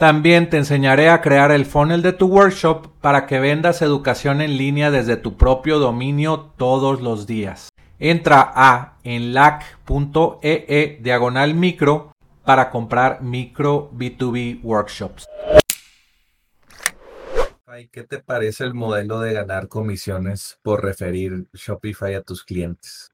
También te enseñaré a crear el funnel de tu workshop para que vendas educación en línea desde tu propio dominio todos los días. Entra a enlac.ee e diagonal micro para comprar micro B2B workshops. ¿Qué te parece el modelo de ganar comisiones por referir Shopify a tus clientes?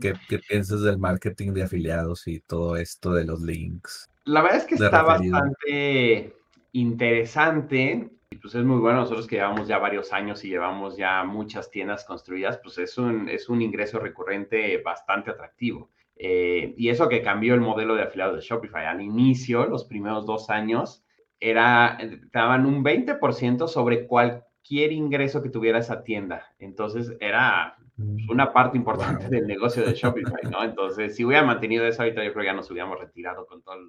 ¿Qué, ¿Qué, piensas del marketing de afiliados y todo esto de los links? La verdad es que está bastante interesante y pues es muy bueno. Nosotros que llevamos ya varios años y llevamos ya muchas tiendas construidas, pues es un, es un ingreso recurrente bastante atractivo. Eh, y eso que cambió el modelo de afiliado de Shopify. Al inicio, los primeros dos años, era, te daban un 20% sobre cualquier ingreso que tuviera esa tienda. Entonces era mm. una parte importante del negocio de Shopify, ¿no? Entonces, si hubiera mantenido eso ahorita, yo creo que ya nos hubiéramos retirado con todo el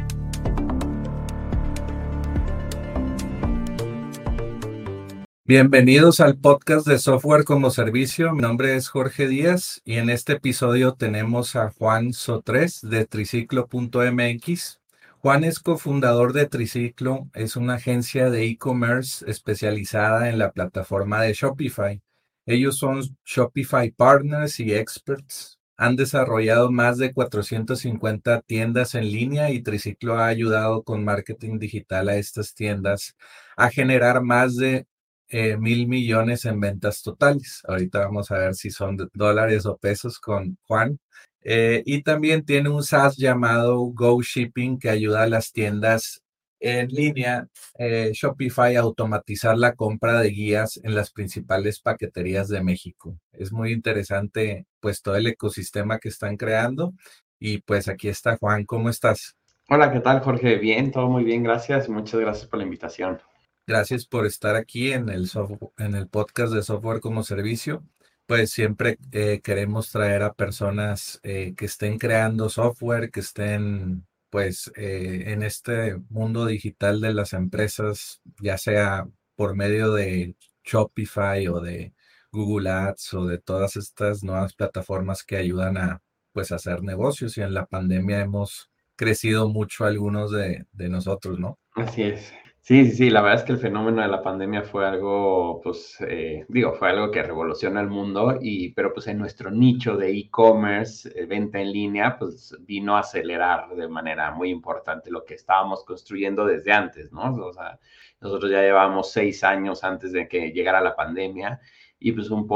Bienvenidos al podcast de Software como Servicio. Mi nombre es Jorge Díaz y en este episodio tenemos a Juan Sotres de triciclo.mx. Juan es cofundador de Triciclo, es una agencia de e-commerce especializada en la plataforma de Shopify. Ellos son Shopify Partners y Experts. Han desarrollado más de 450 tiendas en línea y Triciclo ha ayudado con marketing digital a estas tiendas a generar más de eh, mil millones en ventas totales. Ahorita vamos a ver si son dólares o pesos con Juan. Eh, y también tiene un SaaS llamado Go Shipping que ayuda a las tiendas en línea eh, Shopify a automatizar la compra de guías en las principales paqueterías de México. Es muy interesante pues todo el ecosistema que están creando. Y pues aquí está Juan, ¿cómo estás? Hola, ¿qué tal Jorge? Bien, todo muy bien, gracias. Muchas gracias por la invitación. Gracias por estar aquí en el, en el podcast de Software como Servicio. Pues siempre eh, queremos traer a personas eh, que estén creando software, que estén pues eh, en este mundo digital de las empresas, ya sea por medio de Shopify o de Google Ads o de todas estas nuevas plataformas que ayudan a pues hacer negocios y en la pandemia hemos crecido mucho algunos de, de nosotros, ¿no? Así es. Sí, sí, sí, la verdad es que el fenómeno de la pandemia fue algo, pues, eh, digo, fue algo que revoluciona el mundo, y, pero pues en nuestro nicho de e-commerce, eh, venta en línea, pues vino a acelerar de manera muy importante lo que estábamos construyendo desde antes, ¿no? O sea, nosotros ya llevábamos seis años antes de que llegara la pandemia y pues un,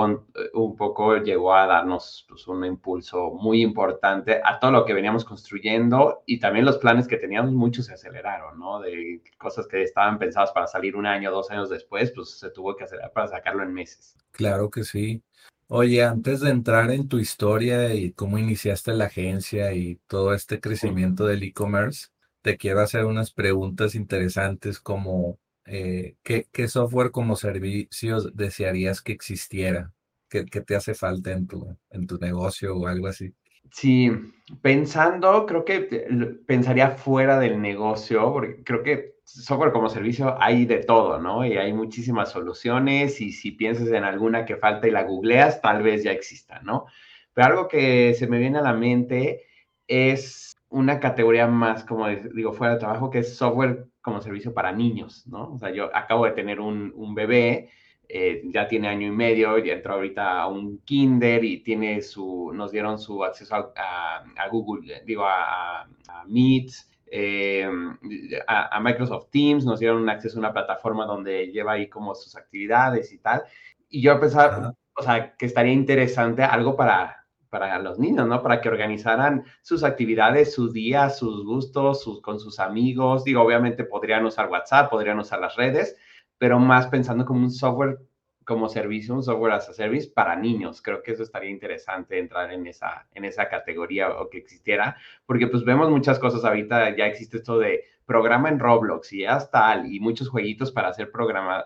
un poco llegó a darnos pues, un impulso muy importante a todo lo que veníamos construyendo y también los planes que teníamos, muchos se aceleraron, ¿no? De cosas que estaban pensadas para salir un año, dos años después, pues se tuvo que acelerar para sacarlo en meses. Claro que sí. Oye, antes de entrar en tu historia y cómo iniciaste la agencia y todo este crecimiento del e-commerce, te quiero hacer unas preguntas interesantes como eh, ¿qué, software como servicios desearías que existiera? ¿Qué, te hace falta en tu, en tu negocio o algo así? Sí, pensando, creo que pensaría fuera del negocio, porque creo que software como servicio hay de todo, ¿no? Y hay muchísimas soluciones y si piensas en alguna que falta y la googleas, tal vez ya exista, ¿no? Pero algo que se me viene a la mente es una categoría más, como digo, fuera de trabajo, que es software como servicio para niños, ¿no? O sea, yo acabo de tener un, un bebé, eh, ya tiene año y medio, ya entró ahorita a un kinder y tiene su, nos dieron su acceso a, a, Google, digo, a, a Meet, eh, a, Microsoft Teams, nos dieron un acceso a una plataforma donde lleva ahí como sus actividades y tal. Y yo pensaba, o sea, que estaría interesante algo para, para los niños, ¿no? Para que organizaran sus actividades, sus días, sus gustos, sus, con sus amigos. Digo, obviamente podrían usar WhatsApp, podrían usar las redes, pero más pensando como un software como servicio, un software as a service para niños. Creo que eso estaría interesante entrar en esa, en esa categoría o que existiera, porque pues vemos muchas cosas ahorita, ya existe esto de programa en Roblox y tal, y muchos jueguitos para hacer programa,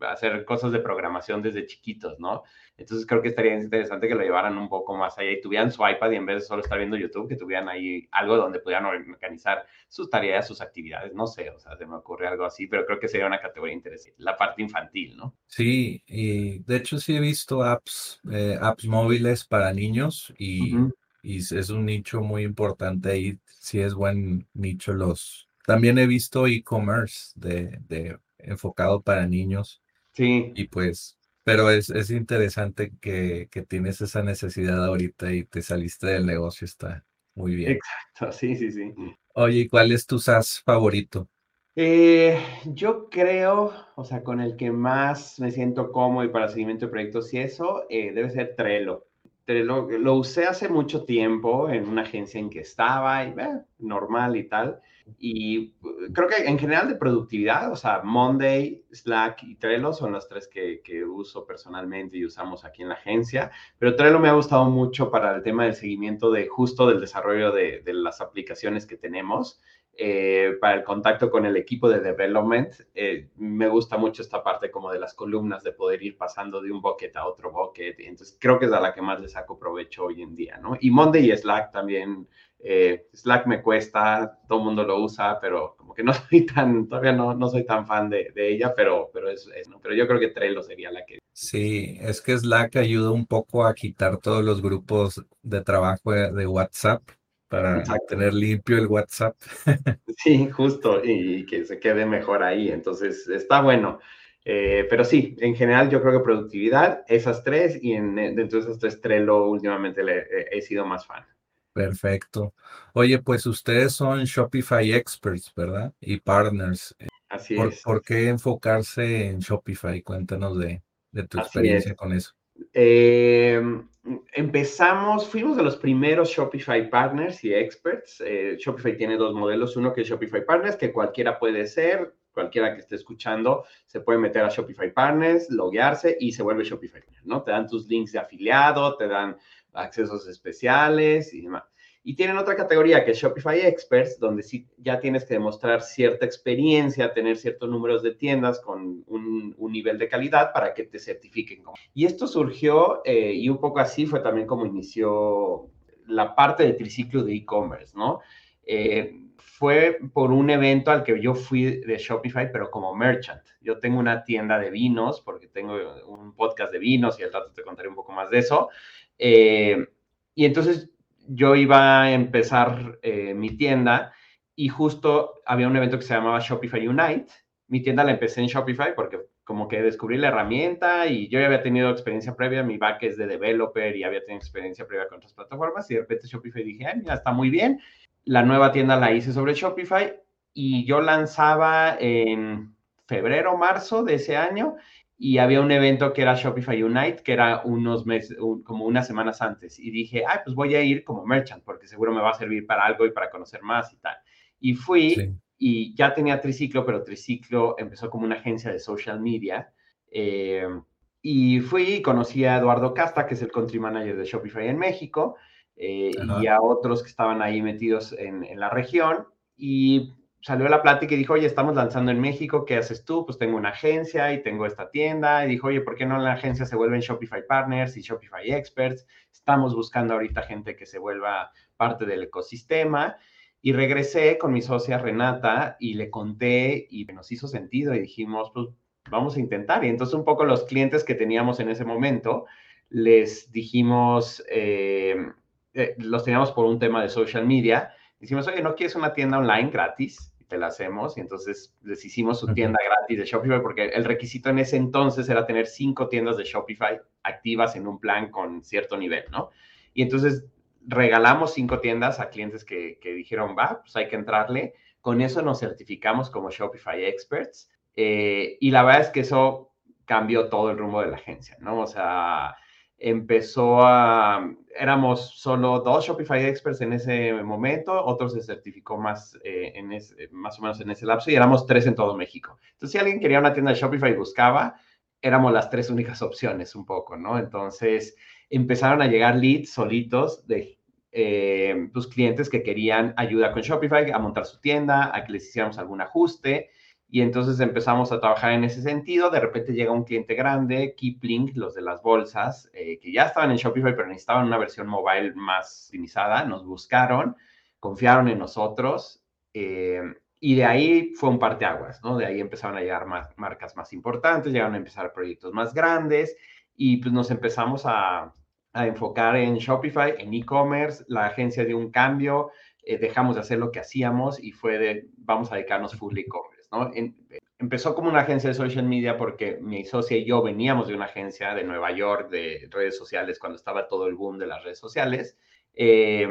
hacer cosas de programación desde chiquitos, ¿no? Entonces creo que estaría interesante que lo llevaran un poco más allá y tuvieran su iPad y en vez de solo estar viendo YouTube, que tuvieran ahí algo donde pudieran organizar sus tareas, sus actividades, no sé, o sea, se me ocurre algo así, pero creo que sería una categoría interesante, la parte infantil, ¿no? Sí, y de hecho sí he visto apps, eh, apps móviles para niños y, y es un nicho muy importante ahí, sí es buen nicho los... También he visto e-commerce de, de enfocado para niños. Sí. Y pues pero es, es interesante que, que, tienes esa necesidad ahorita y te saliste del negocio, está muy bien. Exacto, sí, sí, sí. Oye, ¿cuál es tu SaaS favorito? Eh, yo creo, o sea, con el que más me siento cómodo y para seguimiento de proyectos y eso, eh, debe ser Trello. Trello lo usé hace mucho tiempo en una agencia en que estaba, y, eh, normal y tal. Y uh, creo que en general de productividad, o sea, Monday, Slack y Trello son las tres que, que, uso personalmente y usamos aquí en la agencia. Pero Trello me ha gustado mucho para el tema del seguimiento de justo del desarrollo de, de las aplicaciones que tenemos. Eh, para el contacto con el equipo de development, eh, me gusta mucho esta parte como de las columnas, de poder ir pasando de un bucket a otro bucket. Entonces, creo que es a la que más le saco provecho hoy en día, ¿no? Y Monday y Slack también eh, Slack me cuesta, todo el mundo lo usa, pero como que no soy tan, todavía no, no soy tan fan de, de ella, pero, pero, es, es, ¿no? pero yo creo que Trello sería la que... Sí, es que Slack ayuda un poco a quitar todos los grupos de trabajo de WhatsApp para Exacto. tener limpio el WhatsApp. sí, justo, y que se quede mejor ahí. Entonces, está bueno. Eh, pero sí, en general yo creo que productividad, esas tres, y en, dentro de esas tres, Trello últimamente le, he sido más fan. Perfecto. Oye, pues ustedes son Shopify experts, ¿verdad? Y partners. Así ¿Por, es. ¿Por qué enfocarse en Shopify? Cuéntanos de, de tu Así experiencia es. con eso. Eh, empezamos, fuimos de los primeros Shopify partners y experts. Eh, Shopify tiene dos modelos, uno que es Shopify Partners, que cualquiera puede ser, cualquiera que esté escuchando se puede meter a Shopify Partners, loguearse y se vuelve Shopify, ¿no? Te dan tus links de afiliado, te dan accesos especiales y demás. Y tienen otra categoría que es Shopify Experts, donde sí ya tienes que demostrar cierta experiencia, tener ciertos números de tiendas con un, un nivel de calidad para que te certifiquen. Y esto surgió, eh, y un poco así fue también como inició la parte del triciclo de e-commerce, ¿no? Eh, fue por un evento al que yo fui de Shopify, pero como merchant. Yo tengo una tienda de vinos, porque tengo un podcast de vinos y al rato te contaré un poco más de eso. Eh, y entonces yo iba a empezar eh, mi tienda y justo había un evento que se llamaba Shopify Unite. Mi tienda la empecé en Shopify porque como que descubrí la herramienta y yo ya había tenido experiencia previa, mi back es de developer y había tenido experiencia previa con otras plataformas y de repente Shopify dije, ah, mira, está muy bien. La nueva tienda la hice sobre Shopify y yo lanzaba en febrero, marzo de ese año y había un evento que era Shopify Unite, que era unos meses, un, como unas semanas antes. Y dije, ay, pues voy a ir como merchant, porque seguro me va a servir para algo y para conocer más y tal. Y fui sí. y ya tenía Triciclo, pero Triciclo empezó como una agencia de social media. Eh, y fui y conocí a Eduardo Casta, que es el country manager de Shopify en México, eh, y a otros que estaban ahí metidos en, en la región. Y salió la plática y dijo, oye, estamos lanzando en México, ¿qué haces tú? Pues tengo una agencia y tengo esta tienda. Y dijo, oye, ¿por qué no la agencia se vuelven Shopify Partners y Shopify Experts? Estamos buscando ahorita gente que se vuelva parte del ecosistema. Y regresé con mi socia Renata y le conté y nos hizo sentido y dijimos, pues vamos a intentar. Y entonces un poco los clientes que teníamos en ese momento, les dijimos, eh, eh, los teníamos por un tema de social media Dijimos, oye, ¿no quieres una tienda online gratis? Y te la hacemos. Y entonces les hicimos su tienda gratis de Shopify porque el requisito en ese entonces era tener cinco tiendas de Shopify activas en un plan con cierto nivel, ¿no? Y entonces regalamos cinco tiendas a clientes que, que dijeron, va, pues hay que entrarle. Con eso nos certificamos como Shopify Experts. Eh, y la verdad es que eso cambió todo el rumbo de la agencia, ¿no? O sea, empezó a, éramos solo dos Shopify experts en ese momento, otro se certificó más, eh, en más o menos en ese lapso y éramos tres en todo México. Entonces, si alguien quería una tienda de Shopify y buscaba, éramos las tres únicas opciones un poco, ¿no? Entonces, empezaron a llegar leads solitos de eh, tus clientes que querían ayuda con Shopify, a montar su tienda, a que les hiciéramos algún ajuste. Y entonces empezamos a trabajar en ese sentido. De repente llega un cliente grande, Kipling, los de las bolsas, eh, que ya estaban en Shopify, pero necesitaban una versión mobile más optimizada. Nos buscaron, confiaron en nosotros. Eh, y de ahí fue un parteaguas, ¿no? De ahí empezaron a llegar más, marcas más importantes, llegaron a empezar proyectos más grandes y pues nos empezamos a, a enfocar en Shopify, en e-commerce. La agencia dio un cambio, eh, dejamos de hacer lo que hacíamos y fue de, vamos a dedicarnos full e-commerce. ¿No? empezó como una agencia de social media porque mi socia y yo veníamos de una agencia de Nueva York de redes sociales cuando estaba todo el boom de las redes sociales. Eh,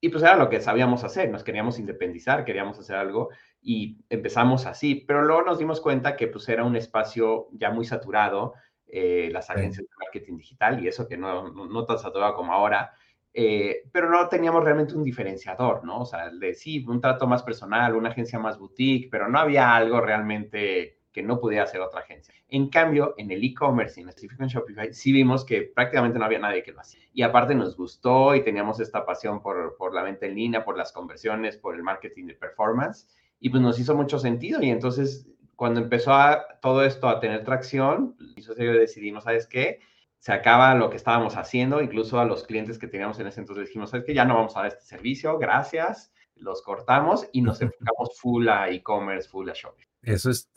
y pues era lo que sabíamos hacer, nos queríamos independizar, queríamos hacer algo y empezamos así, pero luego nos dimos cuenta que pues era un espacio ya muy saturado, eh, las agencias de marketing digital y eso que no, no, no tan saturado como ahora, eh, pero no teníamos realmente un diferenciador, ¿no? O sea, de sí, un trato más personal, una agencia más boutique, pero no había algo realmente que no pudiera hacer otra agencia. En cambio, en el e-commerce, en específico en Shopify, sí vimos que prácticamente no había nadie que lo hacía. Y aparte nos gustó y teníamos esta pasión por, por la venta en línea, por las conversiones, por el marketing de performance. Y pues nos hizo mucho sentido. Y entonces, cuando empezó a, todo esto a tener tracción, yo decidimos, ¿sabes qué? Se acaba lo que estábamos haciendo, incluso a los clientes que teníamos en ese entonces dijimos, es que ya no vamos a dar este servicio, gracias, los cortamos y nos enfocamos full a e-commerce, full a shopping. Eso es,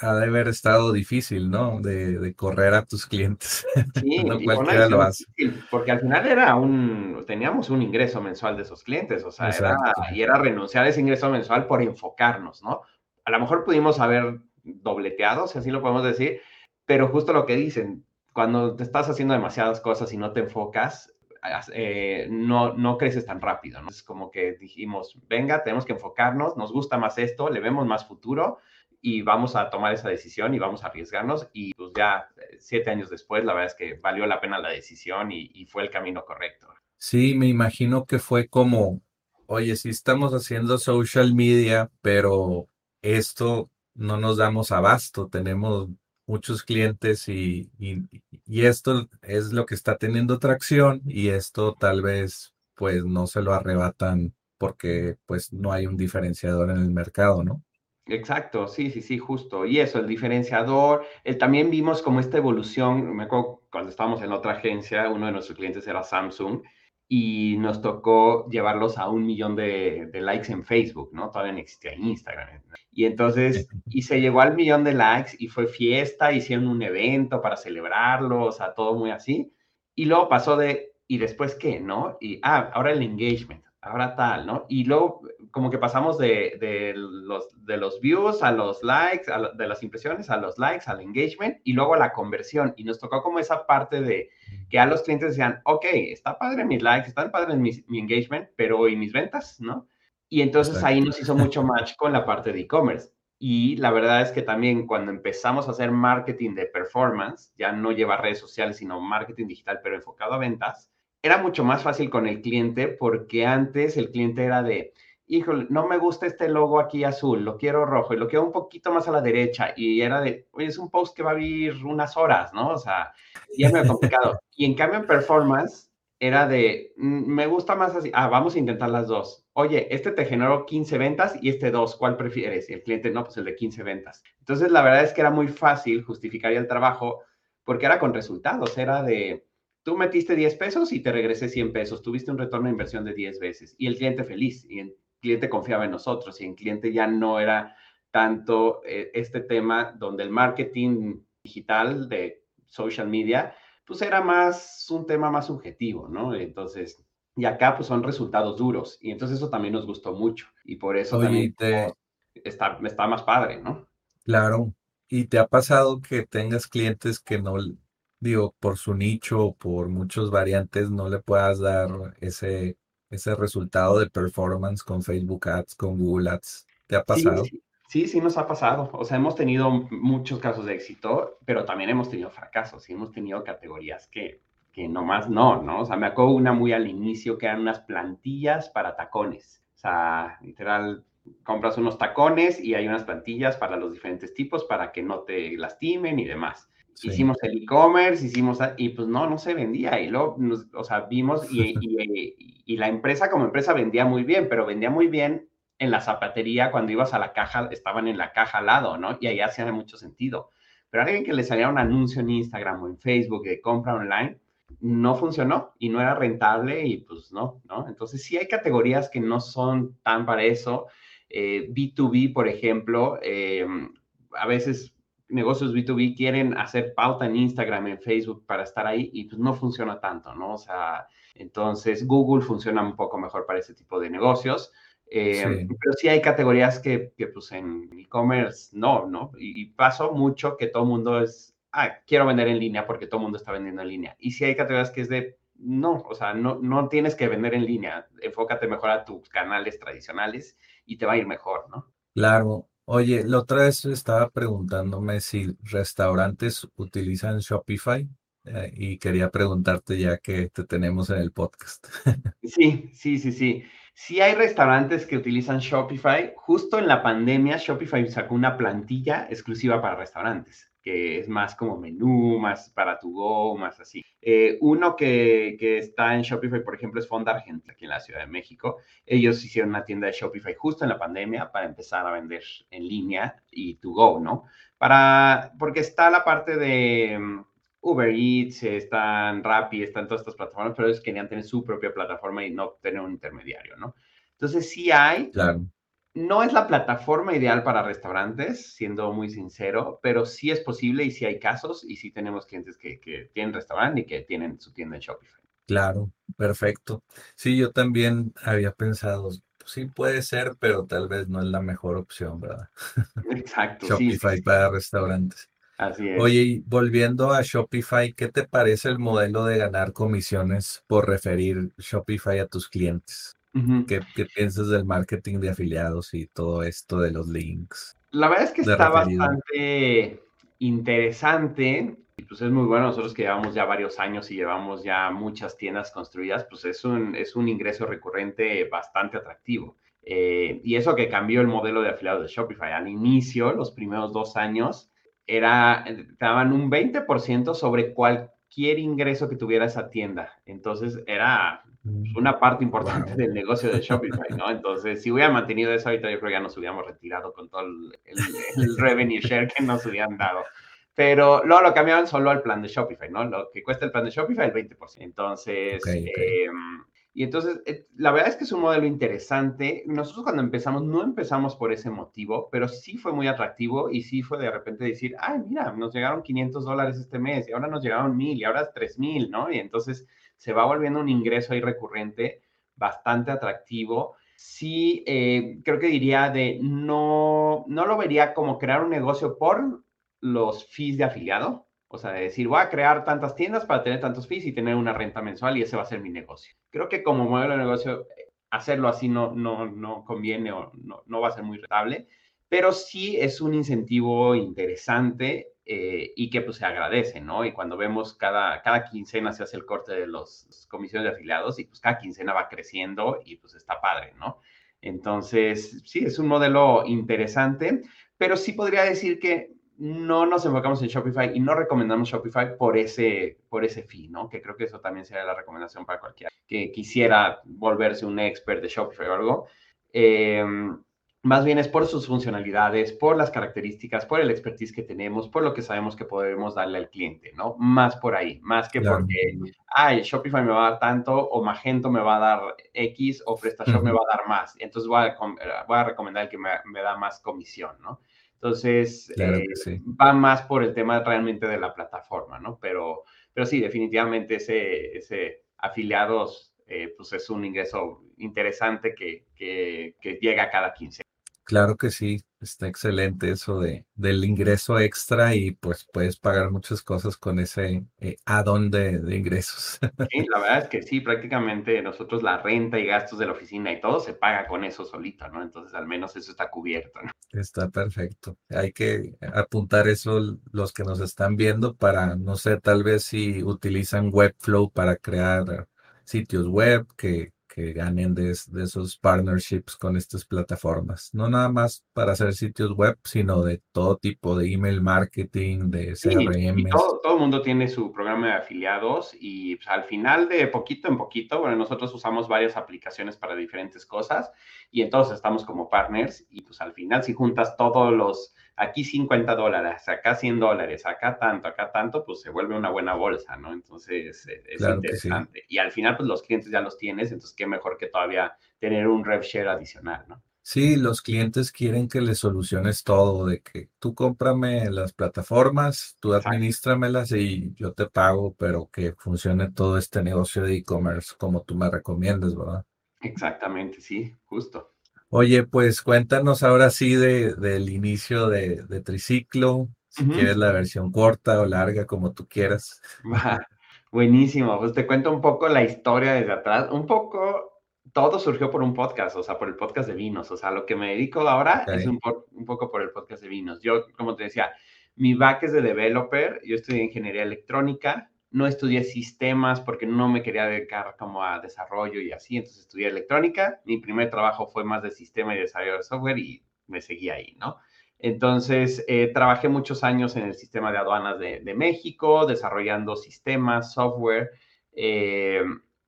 ha de haber estado difícil, ¿no? De, correr a tus clientes. Sí, no cualquiera lo hace. porque al final era un, teníamos un ingreso mensual de esos clientes, o sea, era, y era renunciar a ese ingreso mensual por enfocarnos, ¿no? A lo mejor pudimos haber dobleteado, si así lo podemos decir, pero justo lo que dicen, cuando te estás haciendo demasiadas cosas y no te enfocas, eh, no, no creces tan rápido. ¿no? Es como que dijimos, venga, tenemos que enfocarnos, nos gusta más esto, le vemos más futuro y vamos a tomar esa decisión y vamos a arriesgarnos. Y pues ya eh, siete años después, la verdad es que valió la pena la decisión y, y fue el camino correcto. Sí, me imagino que fue como, oye, sí estamos haciendo social media, pero esto no nos damos abasto, tenemos muchos clientes y, y, esto es lo que está teniendo tracción y esto tal vez pues no se lo arrebatan porque pues no hay un diferenciador en el mercado, ¿no? Exacto, sí, sí, sí, justo. Y eso, el diferenciador, también vimos como esta evolución, me acuerdo cuando estábamos en otra agencia, uno de nuestros clientes era Samsung y nos tocó llevarlos a un millón de, likes en Facebook, ¿no? Todavía no existía Instagram. Y entonces, y se llegó al millón de likes y fue fiesta, hicieron un evento para celebrarlo, o sea, todo muy así. Y luego pasó de, ¿y después qué, no? Y, ah, ahora el engagement, ahora tal, ¿no? Y luego como que pasamos de, de los, de los views a los likes, de las impresiones a los likes, al engagement y luego a la conversión. Y nos tocó como esa parte de que a los clientes decían, ok, está padre mis likes, están padres mi, mi engagement, pero ¿y mis ventas? ¿No? Y entonces ahí nos hizo mucho match con la parte de e-commerce. Y la verdad es que también cuando empezamos a hacer marketing de performance, ya no lleva redes sociales, sino marketing digital, pero enfocado a ventas, era mucho más fácil con el cliente porque antes el cliente era de, híjole, no me gusta este logo aquí azul, lo quiero rojo y lo quiero un poquito más a la derecha. Y era de, oye, es un post que va a vivir unas horas, ¿no? O sea, ya es muy complicado. y en cambio en performance era de, mm, me gusta más así, ah, vamos a intentar las dos. Oye, este te generó 15 ventas y este dos, ¿cuál prefieres? Y el cliente, no, pues el de 15 ventas. Entonces, la verdad es que era muy fácil justificar el trabajo porque era con resultados, era de, tú metiste 10 pesos y te regresé 100 pesos, tuviste un retorno de inversión de 10 veces y el cliente feliz. Y cliente confiaba en nosotros y en cliente ya no era tanto eh, este tema donde el marketing digital de social media, pues era más un tema más subjetivo, ¿no? Entonces, y acá pues son resultados duros y entonces eso también nos gustó mucho y por eso también está, está más padre, ¿no? Claro. ¿Y te ha pasado que tengas clientes que no, digo, por su nicho, por muchas variantes, no le puedas dar ese ese resultado de performance con Facebook Ads, con Google Ads? ¿Te ha pasado? Sí, sí, nos ha pasado. O sea, hemos tenido muchos casos de éxito, pero también hemos tenido fracasos y hemos tenido categorías que, que nomás no, ¿no? O sea, me acuerdo una muy al inicio que eran unas plantillas para tacones. O sea, literal, compras unos tacones y hay unas plantillas para los diferentes tipos para que no te lastimen y demás. Hicimos el e-commerce, hicimos, y pues no, no se vendía. Y luego, o sea, vimos, y, y, y, la empresa como empresa vendía muy bien, pero vendía muy bien en la zapatería cuando ibas a la caja, estaban en la caja al lado, ¿no? Y ahí hacía mucho sentido. Pero alguien que le salía un anuncio en Instagram o en Facebook de compra online, no funcionó y no era rentable y pues no, ¿no? Entonces sí hay categorías que no son tan para eso. B2B, eh, por ejemplo, eh, a veces negocios B2B quieren hacer pauta en Instagram, en Facebook para estar ahí y pues no funciona tanto, ¿no? O sea, entonces Google funciona un poco mejor para ese tipo de negocios. Eh, pero sí hay categorías que, que pues en e-commerce no, ¿no? Y, pasó mucho que todo el mundo es, ah, quiero vender en línea porque todo el mundo está vendiendo en línea. Y sí hay categorías que es de, no, o sea, no, no tienes que vender en línea, enfócate mejor a tus canales tradicionales y te va a ir mejor, ¿no? Claro. Oye, la otra vez estaba preguntándome si restaurantes utilizan Shopify eh, y quería preguntarte ya que te tenemos en el podcast. Sí, sí, sí, sí. Sí hay restaurantes que utilizan Shopify. Justo en la pandemia, Shopify sacó una plantilla exclusiva para restaurantes, es más como menú, más para tu go, más así. Eh, uno que, que, está en Shopify, por ejemplo, es Fonda Argentina, aquí en la Ciudad de México. Ellos hicieron una tienda de Shopify justo en la pandemia para empezar a vender en línea y to go, ¿no? Para, porque está la parte de Uber Eats, están Rappi, están todas estas plataformas, pero ellos querían tener su propia plataforma y no tener un intermediario, ¿no? Entonces sí hay. Claro. No es la plataforma ideal para restaurantes, siendo muy sincero, pero sí es posible y sí hay casos y sí tenemos clientes que, que tienen restaurante y que tienen su tienda en Shopify. Claro, perfecto. Sí, yo también había pensado, pues sí puede ser, pero tal vez no es la mejor opción, ¿verdad? Exacto. Shopify para restaurantes. Así es. Oye, y volviendo a Shopify, ¿qué te parece el modelo de ganar comisiones por referir Shopify a tus clientes? ¿Qué, piensas del marketing de afiliados y todo esto de los links? La verdad es que está bastante interesante y pues es muy bueno. Nosotros que llevamos ya varios años y llevamos ya muchas tiendas construidas, pues es un, es un ingreso recurrente bastante atractivo. Eh, y eso que cambió el modelo de afiliados de Shopify. Al inicio, los primeros dos años, era, te daban un 20% sobre cualquier ingreso que tuviera esa tienda. Entonces era mm. una parte importante del negocio de Shopify, ¿no? Entonces, si hubiera mantenido eso ahorita, yo creo que ya nos hubiéramos retirado con todo el, revenue share que nos hubieran dado. Pero luego lo cambiaban solo al plan de Shopify, ¿no? Lo que cuesta el plan de Shopify, el 20%. Entonces, em, y entonces, eh, la verdad es que es un modelo interesante. Nosotros cuando empezamos, no empezamos por ese motivo, pero sí fue muy atractivo y sí fue de repente decir, ay, mira, nos llegaron 500 dólares este mes y ahora nos llegaron 1000 y ahora 3000, ¿no? Y entonces se va volviendo un ingreso ahí recurrente bastante atractivo. Sí, eh, creo que diría de no, no lo vería como crear un negocio por los fees de afiliado, o sea, de decir, voy a crear tantas tiendas para tener tantos fees y tener una renta mensual y ese va a ser mi negocio. Creo que como modelo de negocio, hacerlo así no, no, no conviene o no, no va a ser muy rentable, pero sí es un incentivo interesante eh, y que pues se agradece, ¿no? Y cuando vemos cada, cada quincena se hace el corte de las comisiones de afiliados y pues cada quincena va creciendo y pues está padre, ¿no? Entonces, sí, es un modelo interesante, pero sí podría decir que no nos enfocamos en Shopify y no recomendamos Shopify por ese, por ese fee, ¿no? Que creo que eso también sería la recomendación para cualquiera que quisiera volverse un expert de Shopify o algo. Em, más bien es por sus funcionalidades, por las características, por el expertise que tenemos, por lo que sabemos que podemos darle al cliente, ¿no? Más por ahí, más que porque, ay, Shopify me va a dar tanto, o Magento me va a dar X, o PrestaShop me va a dar más. Entonces voy a, voy a recomendar el que me, me da más comisión, ¿no? Entonces, eh, va más por el tema realmente de la plataforma, ¿no? Pero, pero sí, definitivamente ese, ese afiliados, eh, pues es un ingreso interesante que, que, que llega cada 15. Claro que sí, está excelente eso de, del ingreso extra y pues puedes pagar muchas cosas con ese eh, add-on de, de, ingresos. Sí, la verdad es que sí, prácticamente nosotros la renta y gastos de la oficina y todo se paga con eso solito, ¿no? Entonces al menos eso está cubierto, ¿no? Está perfecto. Hay que apuntar eso los que nos están viendo para, no sé, tal vez si utilizan Webflow para crear sitios web que que ganen de, esos partnerships con estas plataformas. No nada más para hacer sitios web, sino de todo tipo de email marketing, de CRM. todo, todo, el mundo tiene su programa de afiliados y pues, al final de poquito en poquito, bueno, nosotros usamos varias aplicaciones para diferentes cosas y entonces estamos como partners y pues al final si juntas todos los aquí 50 dólares, acá 100 dólares, acá tanto, acá tanto, pues se vuelve una buena bolsa, ¿no? Entonces eh, es interesante. Y al final, pues los clientes ya los tienes, entonces qué mejor que todavía tener un rev share adicional, ¿no? Sí, los clientes quieren que les soluciones todo, de que tú cómprame las plataformas, tú administramelas y yo te pago, pero que funcione todo este negocio de e-commerce como tú me recomiendas, ¿verdad? Exactamente, sí, justo. Oye, pues cuéntanos ahora sí de, del inicio de, Triciclo, si quieres la versión corta o larga, como tú quieras. buenísimo, pues te cuento un poco la historia desde atrás, un poco, todo surgió por un podcast, o sea, por el podcast de vinos, o sea, lo que me dedico ahora es un, un poco por el podcast de vinos. Yo, como te decía, mi back es de developer, yo estudié ingeniería electrónica, no estudié sistemas porque no me quería dedicar como a desarrollo y así, entonces estudié electrónica. Mi primer trabajo fue más de sistema y desarrollo de software y me seguí ahí, ¿no? Entonces, eh, trabajé muchos años en el sistema de aduanas de, México, desarrollando sistemas, software, eh,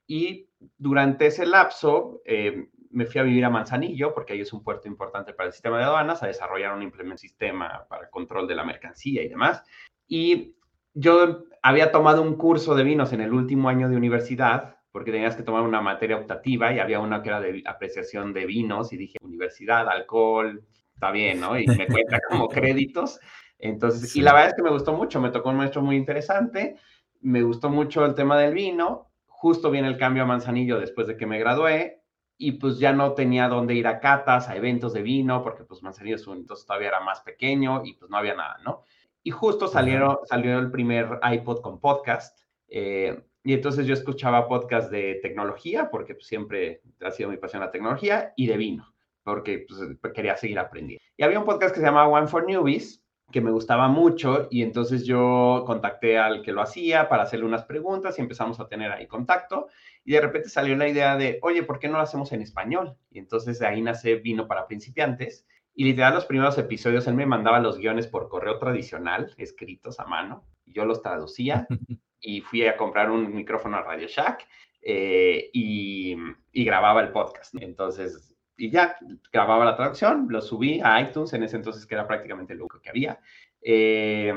y durante ese lapso eh, me fui a vivir a Manzanillo, porque ahí es un puerto importante para el sistema de aduanas, a desarrollar un sistema para control de la mercancía y demás. Y yo había tomado un curso de vinos en el último año de universidad, porque tenías que tomar una materia optativa y había una que era de apreciación de vinos y dije, universidad, alcohol, está bien, ¿no? Y me cuenta como créditos. Entonces, y la verdad es que me gustó mucho, me tocó un maestro muy interesante, me gustó mucho el tema del vino, justo viene el cambio a Manzanillo después de que me gradué y pues ya no tenía dónde ir a catas, a eventos de vino, porque pues Manzanillo entonces todavía era más pequeño y pues no había nada, ¿no? Y justo salieron, salió el primer iPod con podcast. Eh, y entonces yo escuchaba podcast de tecnología, porque pues, siempre ha sido mi pasión la tecnología, y de vino, porque pues, quería seguir aprendiendo. Y había un podcast que se llamaba One for Newbies, que me gustaba mucho, y entonces yo contacté al que lo hacía para hacerle unas preguntas y empezamos a tener ahí contacto. Y de repente salió la idea de, oye, ¿por qué no lo hacemos en español? Y entonces de ahí nace Vino para Principiantes. Y literal, los primeros episodios él me mandaba los guiones por correo tradicional, escritos a mano, y yo los traducía y fui a comprar un micrófono a Radio Shack eh, y, grababa el podcast. Entonces, y ya, grababa la traducción, lo subí a iTunes en ese entonces, que era prácticamente lo único que había. Eh,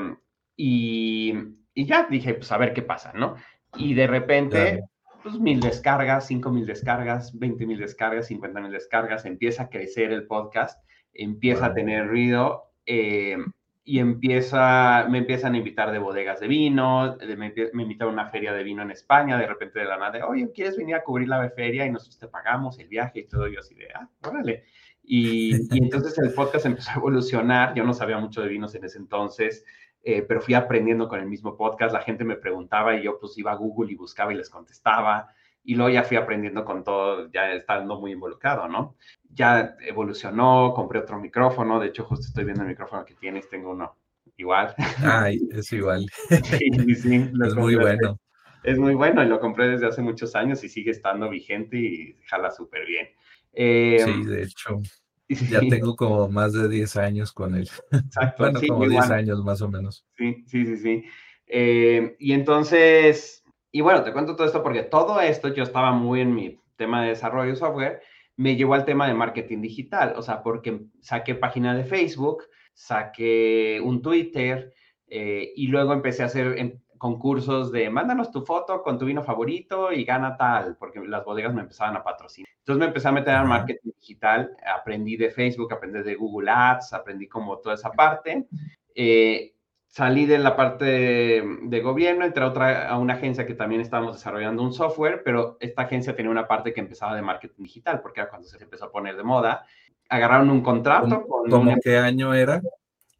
y, y, ya dije, pues a ver qué pasa, ¿no? Y de repente, pues mil descargas, cinco mil descargas, veinte mil descargas, cincuenta mil descargas, empieza a crecer el podcast empieza a tener ruido eh, y empieza, me empiezan a invitar de bodegas de vino, me, me invitan a una feria de vino en España, de repente de la nada, oye, ¿quieres venir a cubrir la feria? Y nosotros te pagamos el viaje y todo, yo así de, ah, órale. Y, y, entonces el podcast empezó a evolucionar, yo no sabía mucho de vinos en ese entonces, eh, pero fui aprendiendo con el mismo podcast, la gente me preguntaba y yo pues iba a Google y buscaba y les contestaba, y luego ya fui aprendiendo con todo, ya estando muy involucrado, ¿no? Ya evolucionó, compré otro micrófono, de hecho justo estoy viendo el micrófono que tienes, tengo uno igual. Ay, es igual. sí, sí, es muy bueno. Es muy bueno y lo compré desde hace muchos años y sigue estando vigente y jala súper bien. Eh, sí, de hecho, ya tengo como más de 10 años con él. Exacto. bueno, como 10 años más o menos. Sí, sí, sí, sí. Eh, y entonces, y bueno, te cuento todo esto porque todo esto, yo estaba muy en mi tema de desarrollo de software, me llevó al tema de marketing digital, o sea, porque saqué página de Facebook, saqué un Twitter eh, y luego empecé a hacer concursos de mándanos tu foto con tu vino favorito y gana tal, porque las bodegas me empezaban a patrocinar. Entonces me empecé a meter al marketing digital, aprendí de Facebook, aprendí de Google Ads, aprendí como toda esa parte. Eh, salí de la parte de, gobierno, entré a, otra, a una agencia que también estábamos desarrollando un software, pero esta agencia tenía una parte que empezaba de marketing digital, porque era cuando se empezó a poner de moda. agarraron un contrato. con ¿cómo qué año era?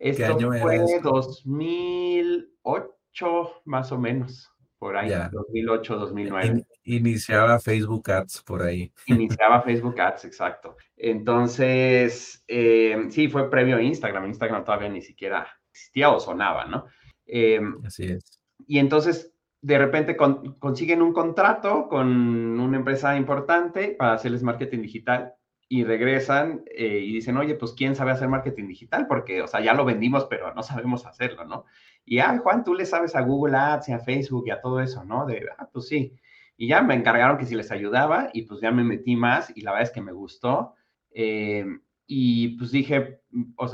Esto ¿Qué año fue era 2008, más o menos, por ahí, 2008, 2009. iniciaba Facebook Ads por ahí. Iniciaba Facebook Ads, exacto. Entonces, eh, sí, fue previo a Instagram. Instagram todavía ni siquiera existía o sonaba, ¿no? Eh, Así es. Y entonces, de repente consiguen un contrato con una empresa importante para hacerles marketing digital y regresan eh, y dicen, oye, pues ¿quién sabe hacer marketing digital? Porque, o sea, ya lo vendimos, pero no sabemos hacerlo, ¿no? Y, ah, Juan, tú le sabes a Google Ads y a Facebook y a todo eso, ¿no? De, ah, pues sí. Y ya me encargaron que si les ayudaba y pues ya me metí más y la verdad es que me gustó. Eh, y pues dije,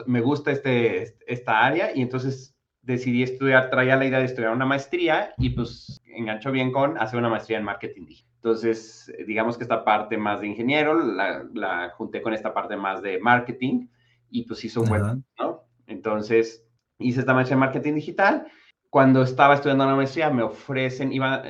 me gusta este, esta área y entonces decidí estudiar, traía la idea de estudiar una maestría y pues enganchó bien con hacer una maestría en marketing digital. Entonces, digamos que esta parte más de ingeniero la, junté con esta parte más de marketing y pues hizo un buen, ¿no? Entonces, hice esta maestría en marketing digital. Cuando estaba estudiando la maestría, me ofrecen, iba,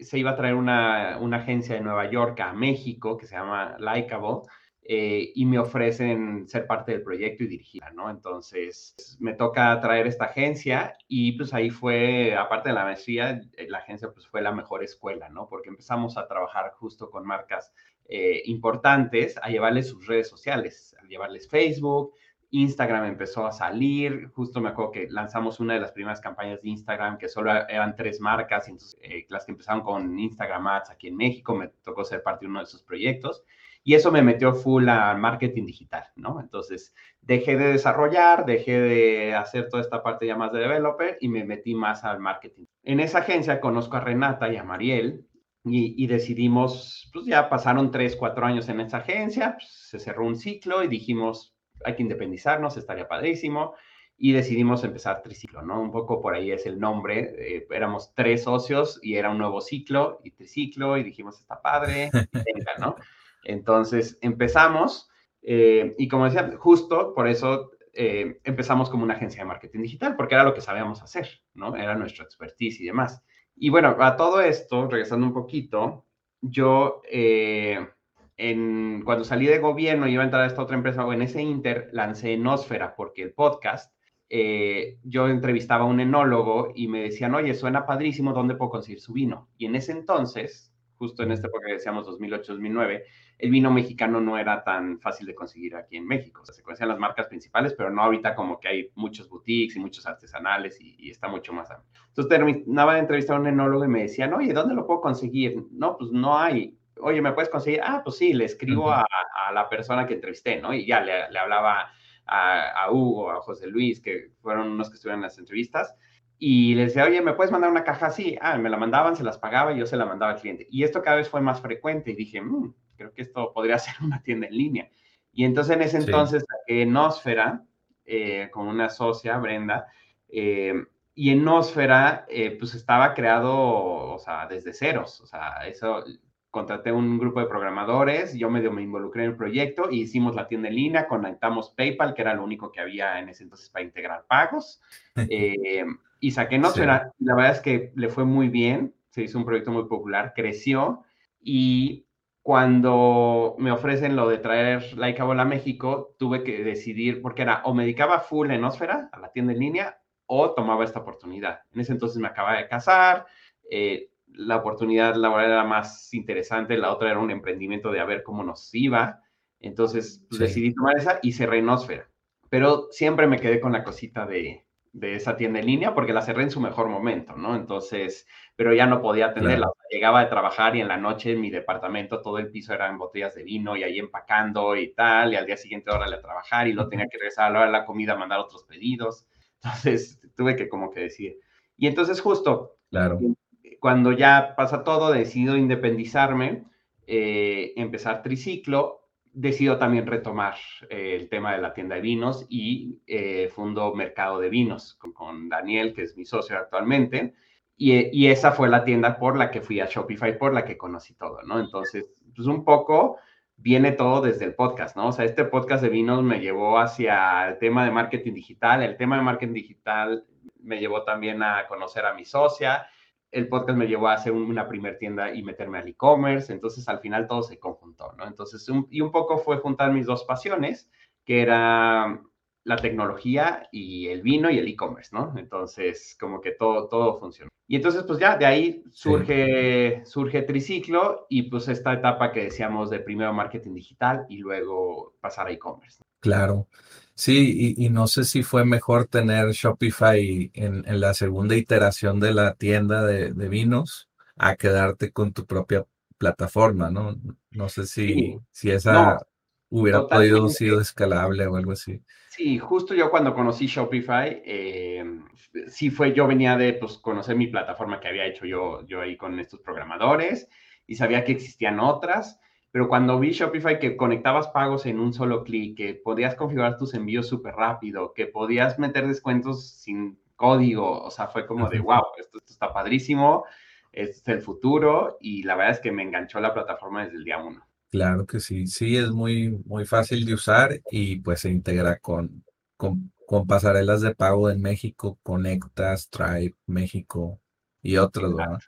se iba a traer una, una agencia de Nueva York a México que se llama Likeable eh, y me ofrecen ser parte del proyecto y dirigirla, ¿no? Entonces, me toca traer esta agencia y pues ahí fue, aparte de la maestría, eh, la agencia pues fue la mejor escuela, ¿no? Porque empezamos a trabajar justo con marcas eh, importantes, a llevarles sus redes sociales, a llevarles Facebook, Instagram empezó a salir, justo me acuerdo que lanzamos una de las primeras campañas de Instagram que solo eran tres marcas, entonces las que empezaron con Instagram Ads aquí en México, me tocó ser parte de uno de esos proyectos y eso me metió full a marketing digital, ¿no? Entonces, dejé de desarrollar, dejé de hacer toda esta parte ya más de developer y me metí más al marketing. En esa agencia conozco a Renata y a Mariel y, decidimos, pues ya pasaron tres, cuatro años en esa agencia, pues, se cerró un ciclo y dijimos, hay que independizarnos, estaría padrísimo. Y decidimos empezar triciclo, ¿no? Un poco por ahí es el nombre. Eh, éramos tres socios y era un nuevo ciclo y triciclo y dijimos, está padre, venga, ¿no? Entonces empezamos eh, y como decía, justo por eso eh, empezamos como una agencia de marketing digital, porque era lo que sabíamos hacer, ¿no? Era nuestra expertise y demás. Y bueno, a todo esto, regresando un poquito, yo eh, en, cuando salí de gobierno y iba a entrar a esta otra empresa o en ese inter, lancé Nosfera, porque el podcast, yo entrevistaba a un enólogo y me decían, oye, suena padrísimo, ¿dónde puedo conseguir su vino? Y en ese entonces, justo en esta época que decíamos 2008-2009, el vino mexicano no era tan fácil de conseguir aquí en México. O sea, se conocían las marcas principales, pero no ahorita como que hay muchos boutiques y muchos artesanales y, está mucho más amplio. Entonces terminaba de entrevistar a un enólogo y me decían, oye, ¿dónde lo puedo conseguir? No, pues no hay. Oye, ¿me puedes conseguir? Ah, pues sí, le escribo a, la persona que entrevisté, ¿no? Y ya le, le hablaba a, a, Hugo, a José Luis, que fueron unos que estuvieron en las entrevistas. Y les decía, oye, ¿me puedes mandar una caja así? Ah, me la mandaban, se las pagaba y yo se la mandaba al cliente. Y esto cada vez fue más frecuente y dije, mmm, creo que esto podría ser una tienda en línea. Y entonces en ese entonces en Nosfera, eh, con una socia, Brenda, eh, y en Nosfera, eh, pues estaba creado, o sea, desde ceros, o sea, eso, contraté un grupo de programadores, yo medio me involucré en el proyecto y hicimos la tienda en línea, conectamos PayPal, que era lo único que había en ese entonces para integrar pagos, y saqué Nosfera, la verdad es que le fue muy bien, se hizo un proyecto muy popular, creció, y cuando me ofrecen lo de traer Laika Bola a México, tuve que decidir, porque era o me dedicaba full en Osfera, a la tienda en línea, o tomaba esta oportunidad. En ese entonces me acababa de casar, eh, la oportunidad laboral era más interesante, la otra era un emprendimiento de a ver cómo nos iba. Entonces pues, decidí tomar esa y cerré en Osfera. Pero siempre me quedé con la cosita de, de esa tienda en línea porque la cerré en su mejor momento, ¿no? Entonces, pero ya no podía atenderla. Llegaba de trabajar y en la noche en mi departamento todo el piso eran botellas de vino y ahí empacando y tal, y al día siguiente órale a trabajar y lo tenía que regresar a la hora de la comida a mandar otros pedidos. Entonces, tuve que como que decir. Y entonces justo, claro. cuando ya pasa todo, decido independizarme, eh, empezar triciclo decido también retomar eh, el tema de la tienda de vinos y eh, fundo Mercado de Vinos con, Daniel, que es mi socio actualmente. Y, esa fue la tienda por la que fui a Shopify, por la que conocí todo, ¿no? Entonces, pues un poco viene todo desde el podcast, ¿no? O sea, este podcast de vinos me llevó hacia el tema de marketing digital, el tema de marketing digital me llevó también a conocer a mi socia, el podcast me llevó a hacer una primer tienda y meterme al e-commerce, entonces al final todo se conjuntó, ¿no? Entonces, y un poco fue juntar mis dos pasiones que era la tecnología y el vino y el e-commerce, ¿no? Entonces, como que todo, todo funcionó. Y entonces, pues ya de ahí surge, surge Triciclo y pues esta etapa que decíamos de primero marketing digital y luego pasar a e-commerce. Claro. Sí, y, no sé si fue mejor tener Shopify en, la segunda iteración de la tienda de, vinos a quedarte con tu propia plataforma, ¿no? No sé si, si esa hubiera podido ser escalable o algo así. Sí, justo yo cuando conocí Shopify, eh, sí fue, yo venía de pues, conocer mi plataforma que había hecho yo, yo ahí con estos programadores y sabía que existían otras, pero cuando vi Shopify que conectabas pagos en un solo clic, que podías configurar tus envíos súper rápido, que podías meter descuentos sin código, o sea, fue como de, wow, esto, esto está padrísimo, este es el futuro y la verdad es que me enganchó la plataforma desde el día uno. Claro que sí, sí, es muy, muy fácil de usar y pues se integra con, con, pasarelas de pago en México, Conecta, Stripe, México y otros, ¿verdad?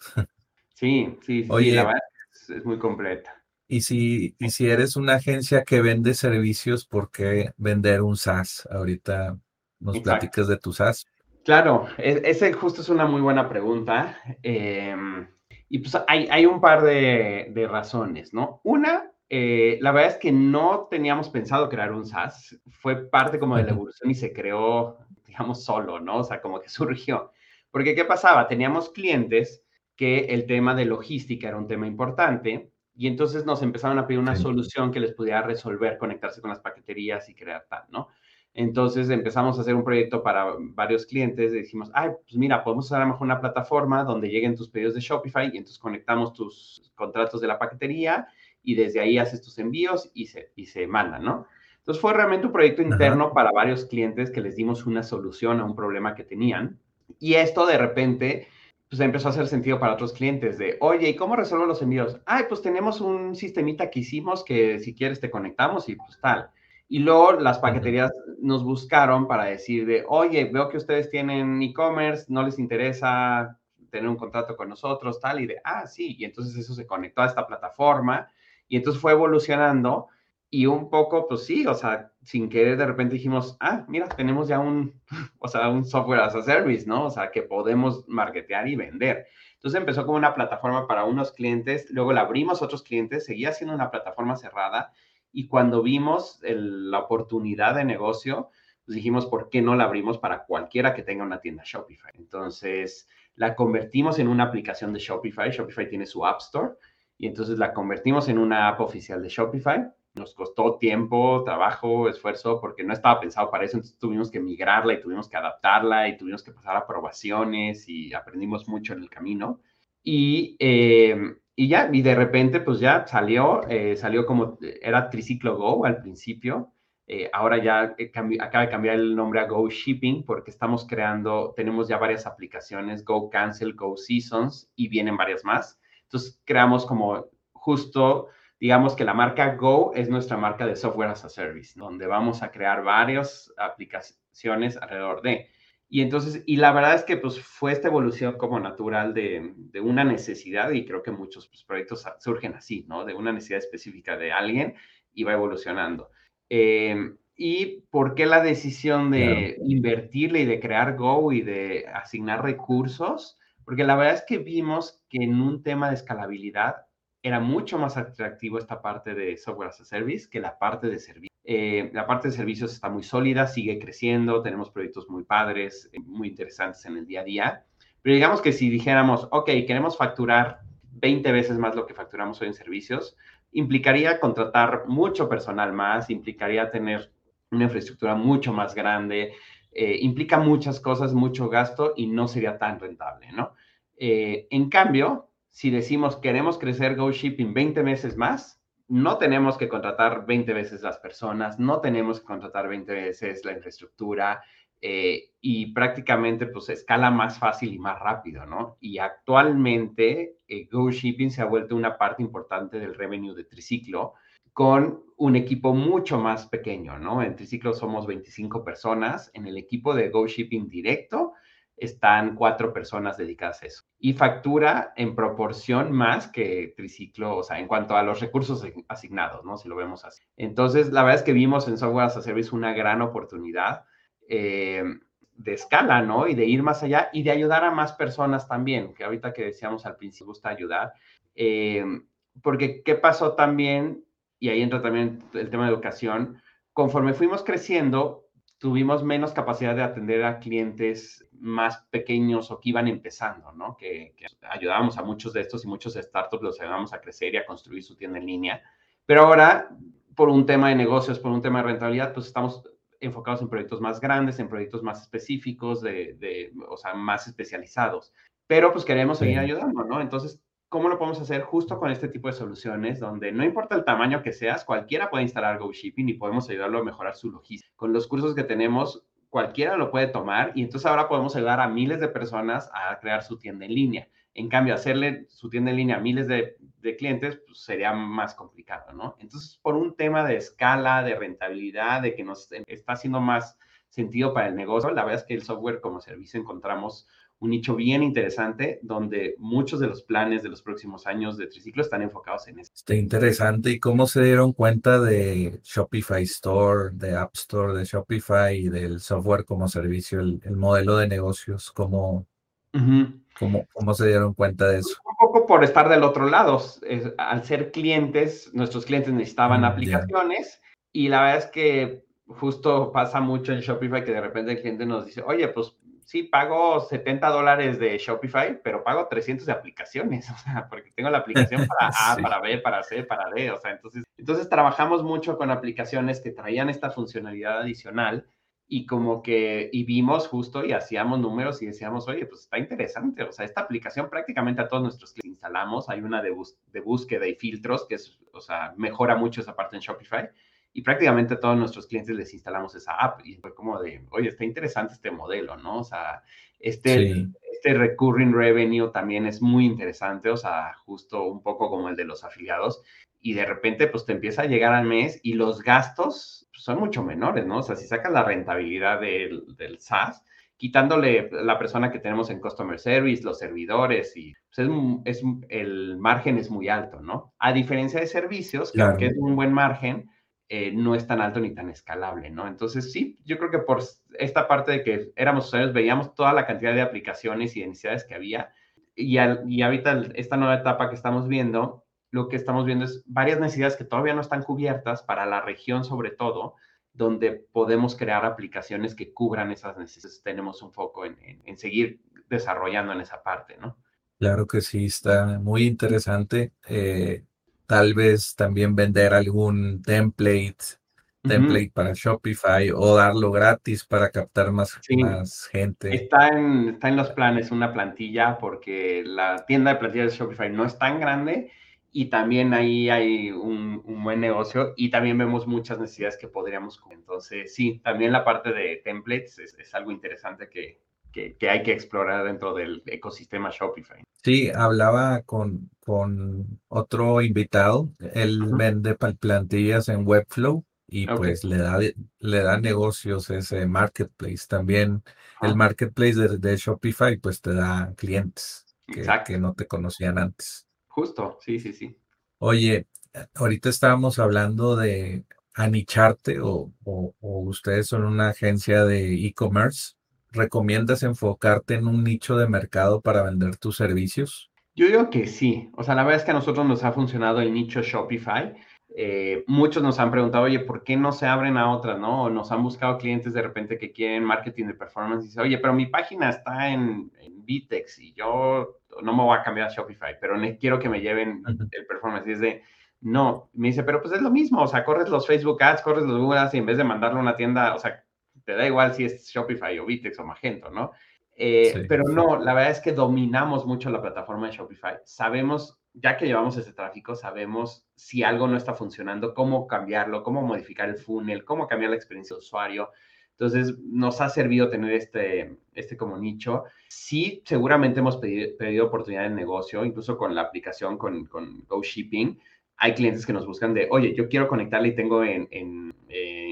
Sí, sí, sí, la verdad es, muy completa. Y si, y si eres una agencia que vende servicios, ¿por qué vender un SaaS? Ahorita nos platicas de tu SaaS. Claro, e, ese justo es una muy buena pregunta. Em, y pues hay, hay un par de, de, razones, ¿no? Una, eh, la verdad es que no teníamos pensado crear un SaaS, fue parte como de la evolución y se creó, digamos, solo, ¿no? O sea, como que surgió. Porque, ¿qué pasaba? Teníamos clientes que el tema de logística era un tema importante y entonces nos empezaron a pedir una solución que les pudiera resolver, conectarse con las paqueterías y crear tal, ¿no? Entonces empezamos a hacer un proyecto para varios clientes y dijimos, ay, pues mira, podemos usar a lo mejor una plataforma donde lleguen tus pedidos de Shopify y entonces conectamos tus contratos de la paquetería y desde ahí haces tus envíos y se, y se mandan, ¿no? Entonces fue realmente un proyecto interno para varios clientes que les dimos una solución a un problema que tenían. Y esto de repente, pues empezó a hacer sentido para otros clientes de, oye, ¿y cómo resuelvo los envíos? Ay, pues tenemos un sistemita que hicimos que si quieres te conectamos y pues tal. Y luego las paqueterías nos buscaron para decir de, oye, veo que ustedes tienen e-commerce, no les interesa tener un contrato con nosotros, tal, y de, ah, sí, y entonces eso se conectó a esta plataforma y entonces fue evolucionando y un poco, pues sí, o sea, sin querer de repente dijimos, ah, mira, tenemos ya un, o sea, un software as a service, ¿no? O sea, que podemos marketear y vender. Entonces empezó como una plataforma para unos clientes, luego la abrimos a otros clientes, seguía siendo una plataforma cerrada y cuando vimos la oportunidad de negocio, pues dijimos, ¿por qué no la abrimos para cualquiera que tenga una tienda Shopify? Entonces la convertimos en una aplicación de Shopify. Shopify tiene su App Store y entonces la convertimos en una app oficial de Shopify. Nos costó tiempo, trabajo, esfuerzo, porque no estaba pensado para eso, entonces tuvimos que migrarla y tuvimos que adaptarla y tuvimos que pasar aprobaciones y aprendimos mucho en el camino. Y, eh, y ya, y de repente pues ya salió, eh, salió como, era Triciclo Go al principio, eh, ahora ya acaba de cambiar el nombre a Go Shipping porque estamos creando, tenemos ya varias aplicaciones, Go Cancel, Go Seasons y vienen varias más. Entonces creamos como justo, digamos que la marca Go es nuestra marca de software as a service, donde vamos a crear varias aplicaciones alrededor de. Y entonces, y la verdad es que pues fue esta evolución como natural de, de una necesidad y creo que muchos pues, proyectos surgen así, ¿no? De una necesidad específica de alguien y va evolucionando. Eh, ¿Y por qué la decisión de invertirle y de crear Go y de asignar recursos? Porque la verdad es que vimos que en un tema de escalabilidad era mucho más atractivo esta parte de software as a service que la parte de servicios. Eh, la parte de servicios está muy sólida, sigue creciendo, tenemos proyectos muy padres, eh, muy interesantes en el día a día. Pero digamos que si dijéramos, ok, queremos facturar 20 veces más lo que facturamos hoy en servicios, implicaría contratar mucho personal más, implicaría tener una infraestructura mucho más grande, eh, implica muchas cosas, mucho gasto y no sería tan rentable, ¿no? En cambio, si decimos queremos crecer Go Shipping 20 meses más, no tenemos que contratar 20 veces las personas, no tenemos que contratar 20 veces la infraestructura eh, y prácticamente pues escala más fácil y más rápido, ¿no? Y actualmente Go Shipping se ha vuelto una parte importante del revenue de Triciclo con un equipo mucho más pequeño, ¿no? En Triciclo somos 25 personas. En el equipo de Go Shipping directo están cuatro personas dedicadas a eso. Y factura en proporción más que Triciclo, o sea, en cuanto a los recursos asignados, ¿no? Si lo vemos así. Entonces, la verdad es que vimos en Software as a Service una gran oportunidad eh, de escala, ¿no? Y de ir más allá y de ayudar a más personas también, que ahorita que decíamos al principio, gusta ayudar. Eh, porque, ¿qué pasó también? Y ahí entra también el tema de educación. Conforme fuimos creciendo, tuvimos menos capacidad de atender a clientes más pequeños o que iban empezando, ¿no? Que, ayudábamos a muchos de estos y muchos startups los ayudábamos a crecer y a construir su tienda en línea. Pero ahora, por un tema de negocios, por un tema de rentabilidad, pues estamos enfocados en proyectos más grandes, en proyectos más específicos, de, de o sea, más especializados. Pero pues queremos seguir ayudando, ¿no? Entonces, ¿cómo lo podemos hacer justo con este tipo de soluciones donde no importa el tamaño que seas, cualquiera puede instalar GoShipping y podemos ayudarlo a mejorar su logística? Con los cursos que tenemos, cualquiera lo puede tomar y entonces ahora podemos ayudar a miles de personas a crear su tienda en línea. En cambio, hacerle su tienda en línea a miles de, clientes pues, sería más complicado, ¿no? Entonces, por un tema de escala, de rentabilidad, de que nos está haciendo más sentido para el negocio, la verdad es que el software como servicio encontramos un nicho bien interesante donde muchos de los planes de los próximos años de Triciclo están enfocados en eso. Está interesante. ¿Y cómo se dieron cuenta de Shopify Store, de App Store, de Shopify y del software como servicio, el, modelo de negocios? ¿Cómo, cómo, se dieron cuenta de eso? Un poco por estar del otro lado. al ser clientes, nuestros clientes necesitaban mm, aplicaciones y la verdad es que justo pasa mucho en Shopify que de repente el cliente nos dice, oye, pues sí, pago 70 dólares de Shopify, pero pago 300 de aplicaciones, o sea, porque tengo la aplicación para A, para B, para C, para D, o sea, entonces, entonces trabajamos mucho con aplicaciones que traían esta funcionalidad adicional y como que, y vimos justo y hacíamos números y decíamos, oye, pues está interesante, o sea, esta aplicación prácticamente a todos nuestros clientes instalamos, hay una de, de búsqueda y filtros que es, o sea, mejora mucho esa parte en Shopify y prácticamente a todos nuestros clientes les instalamos esa app y fue como de, oye, está interesante este modelo, ¿no? O sea, este, este recurring revenue también es muy interesante, o sea, justo un poco como el de los afiliados y de repente pues te empieza a llegar al mes y los gastos son mucho menores, ¿no? O sea, si sacas la rentabilidad del, del SaaS, quitándole la persona que tenemos en Customer Service, los servidores, y pues es, es, el margen es muy alto, ¿no? A diferencia de servicios, que es un buen margen, eh, no es tan alto ni tan escalable, ¿no? Entonces, sí, yo creo que por esta parte de que éramos usuarios, veíamos toda la cantidad de aplicaciones y de necesidades que había, y, y ahorita esta nueva etapa que estamos viendo, lo que estamos viendo es varias necesidades que todavía no están cubiertas para la región sobre todo, donde podemos crear aplicaciones que cubran esas necesidades. Tenemos un foco en, en seguir desarrollando en esa parte, ¿no? Claro que sí, está muy interesante. Eh, tal vez también vender algún template, template para Shopify o darlo gratis para captar más, más gente. Está en, está en los planes una plantilla porque la tienda de plantillas de Shopify no es tan grande y también ahí hay un, buen negocio y también vemos muchas necesidades que podríamos. Entonces, sí, también la parte de templates es algo interesante que, que, hay que explorar dentro del ecosistema Shopify. Sí, hablaba con, con otro invitado, él vende plantillas en Webflow y pues le da, le da negocios ese marketplace. También el ah. marketplace de, Shopify pues te da clientes que, que no te conocían antes. Justo, sí, sí, sí. Oye, ahorita estábamos hablando de anicharte o, o, o ustedes son una agencia de e-commerce. ¿Recomiendas enfocarte en un nicho de mercado para vender tus servicios? Yo digo que sí. O sea, la verdad es que a nosotros nos ha funcionado el nicho Shopify. Eh, muchos nos han preguntado, oye, ¿por qué no se abren a otras, no? O nos han buscado clientes de repente que quieren marketing de performance y dicen, oye, pero mi página está en, en Vitex y yo no me voy a cambiar a Shopify, pero quiero que me lleven el performance. Y es de, no, me dice, pero pues es lo mismo, o sea, corres los Facebook Ads, corres los Google Ads y en vez de mandarlo a una tienda, o sea, te da igual si es Shopify o Vitex o Magento, ¿no? Eh, pero no, la verdad es que dominamos mucho la plataforma de Shopify. Sabemos, ya que llevamos ese tráfico, sabemos si algo no está funcionando, cómo cambiarlo, cómo modificar el funnel, cómo cambiar la experiencia de usuario. Entonces, nos ha servido tener este, este como nicho. Sí, seguramente hemos pedido, oportunidad de negocio, incluso con la aplicación, con, con GoShipping. Hay clientes que nos buscan de, oye, yo quiero conectarle y tengo en, en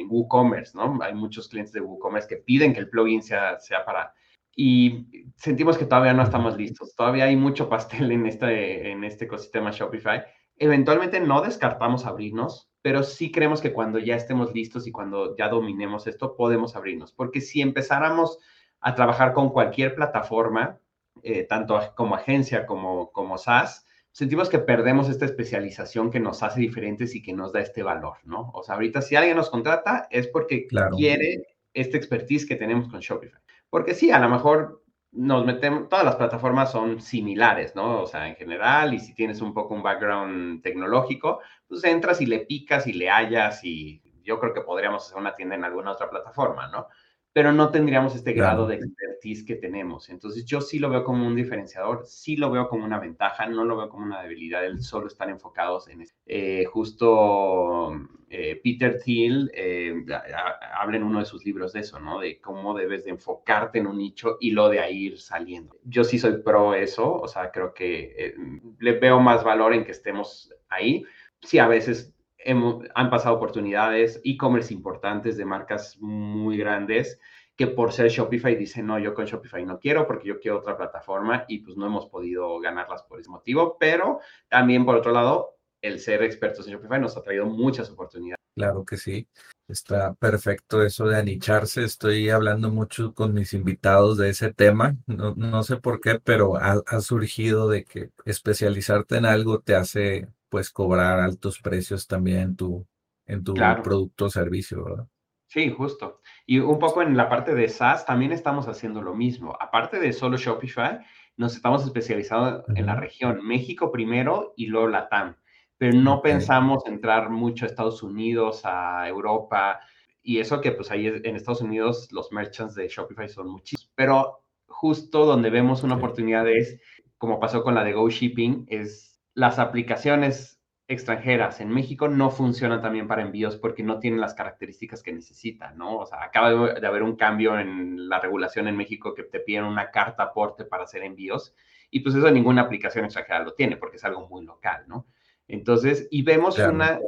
WooCommerce, ¿no? Hay muchos clientes de WooCommerce que piden que el plugin sea, sea para... y sentimos que todavía no estamos listos. Todavía hay mucho pastel en este, en este ecosistema Shopify. Eventualmente no descartamos abrirnos, pero sí creemos que cuando ya estemos listos y cuando ya dominemos esto, podemos abrirnos. Porque si empezáramos a trabajar con cualquier plataforma, eh, tanto como agencia como, como SaaS, sentimos que perdemos esta especialización que nos hace diferentes y que nos da este valor, ¿no? O sea, ahorita si alguien nos contrata es porque quiere esta expertise que tenemos con Shopify. Porque sí, a lo mejor nos metemos, todas las plataformas son similares, ¿no? O sea, en general, y si tienes un poco un background tecnológico, pues entras y le picas y le hallas y yo creo que podríamos hacer una tienda en alguna otra plataforma, ¿no? Pero no tendríamos este grado de expertise que tenemos. Entonces yo sí lo veo como un diferenciador, sí lo veo como una ventaja, no lo veo como una debilidad el solo estar enfocados en eso. Eh, justo eh, Peter Thiel eh, habla en uno de sus libros de eso, ¿no? De cómo debes de enfocarte en un nicho y lo de ahí ir saliendo. Yo sí soy pro eso, o sea, creo que le veo más valor en que estemos ahí. Sí, a veces han pasado oportunidades, e-commerce importantes de marcas muy grandes que por ser Shopify dicen, no, yo con Shopify no quiero porque yo quiero otra plataforma y pues no hemos podido ganarlas por ese motivo, pero también por otro lado, el ser expertos en Shopify nos ha traído muchas oportunidades. Claro que sí, está perfecto eso de anicharse. Estoy hablando mucho con mis invitados de ese tema. No, no sé por qué, pero ha, ha, surgido de que especializarte en algo te hace pues cobrar altos precios también en tu, en tu producto o servicio, ¿verdad? Sí, justo. Y un poco en la parte de SaaS también estamos haciendo lo mismo. Aparte de solo Shopify, nos estamos especializando en la región, México primero y luego Latam. Pero no pensamos entrar mucho a Estados Unidos, a Europa. Y eso que pues ahí en Estados Unidos los merchants de Shopify son muchísimos. Pero justo donde vemos una oportunidad es, como pasó con la de Go Shipping, es las aplicaciones extranjeras en México no funcionan también para envíos porque no tienen las características que necesitan, ¿no? O sea, acaba de haber un cambio en la regulación en México que te piden una carta aporte para hacer envíos y pues eso ninguna aplicación extranjera lo tiene porque es algo muy local, ¿no? Entonces, y vemos una,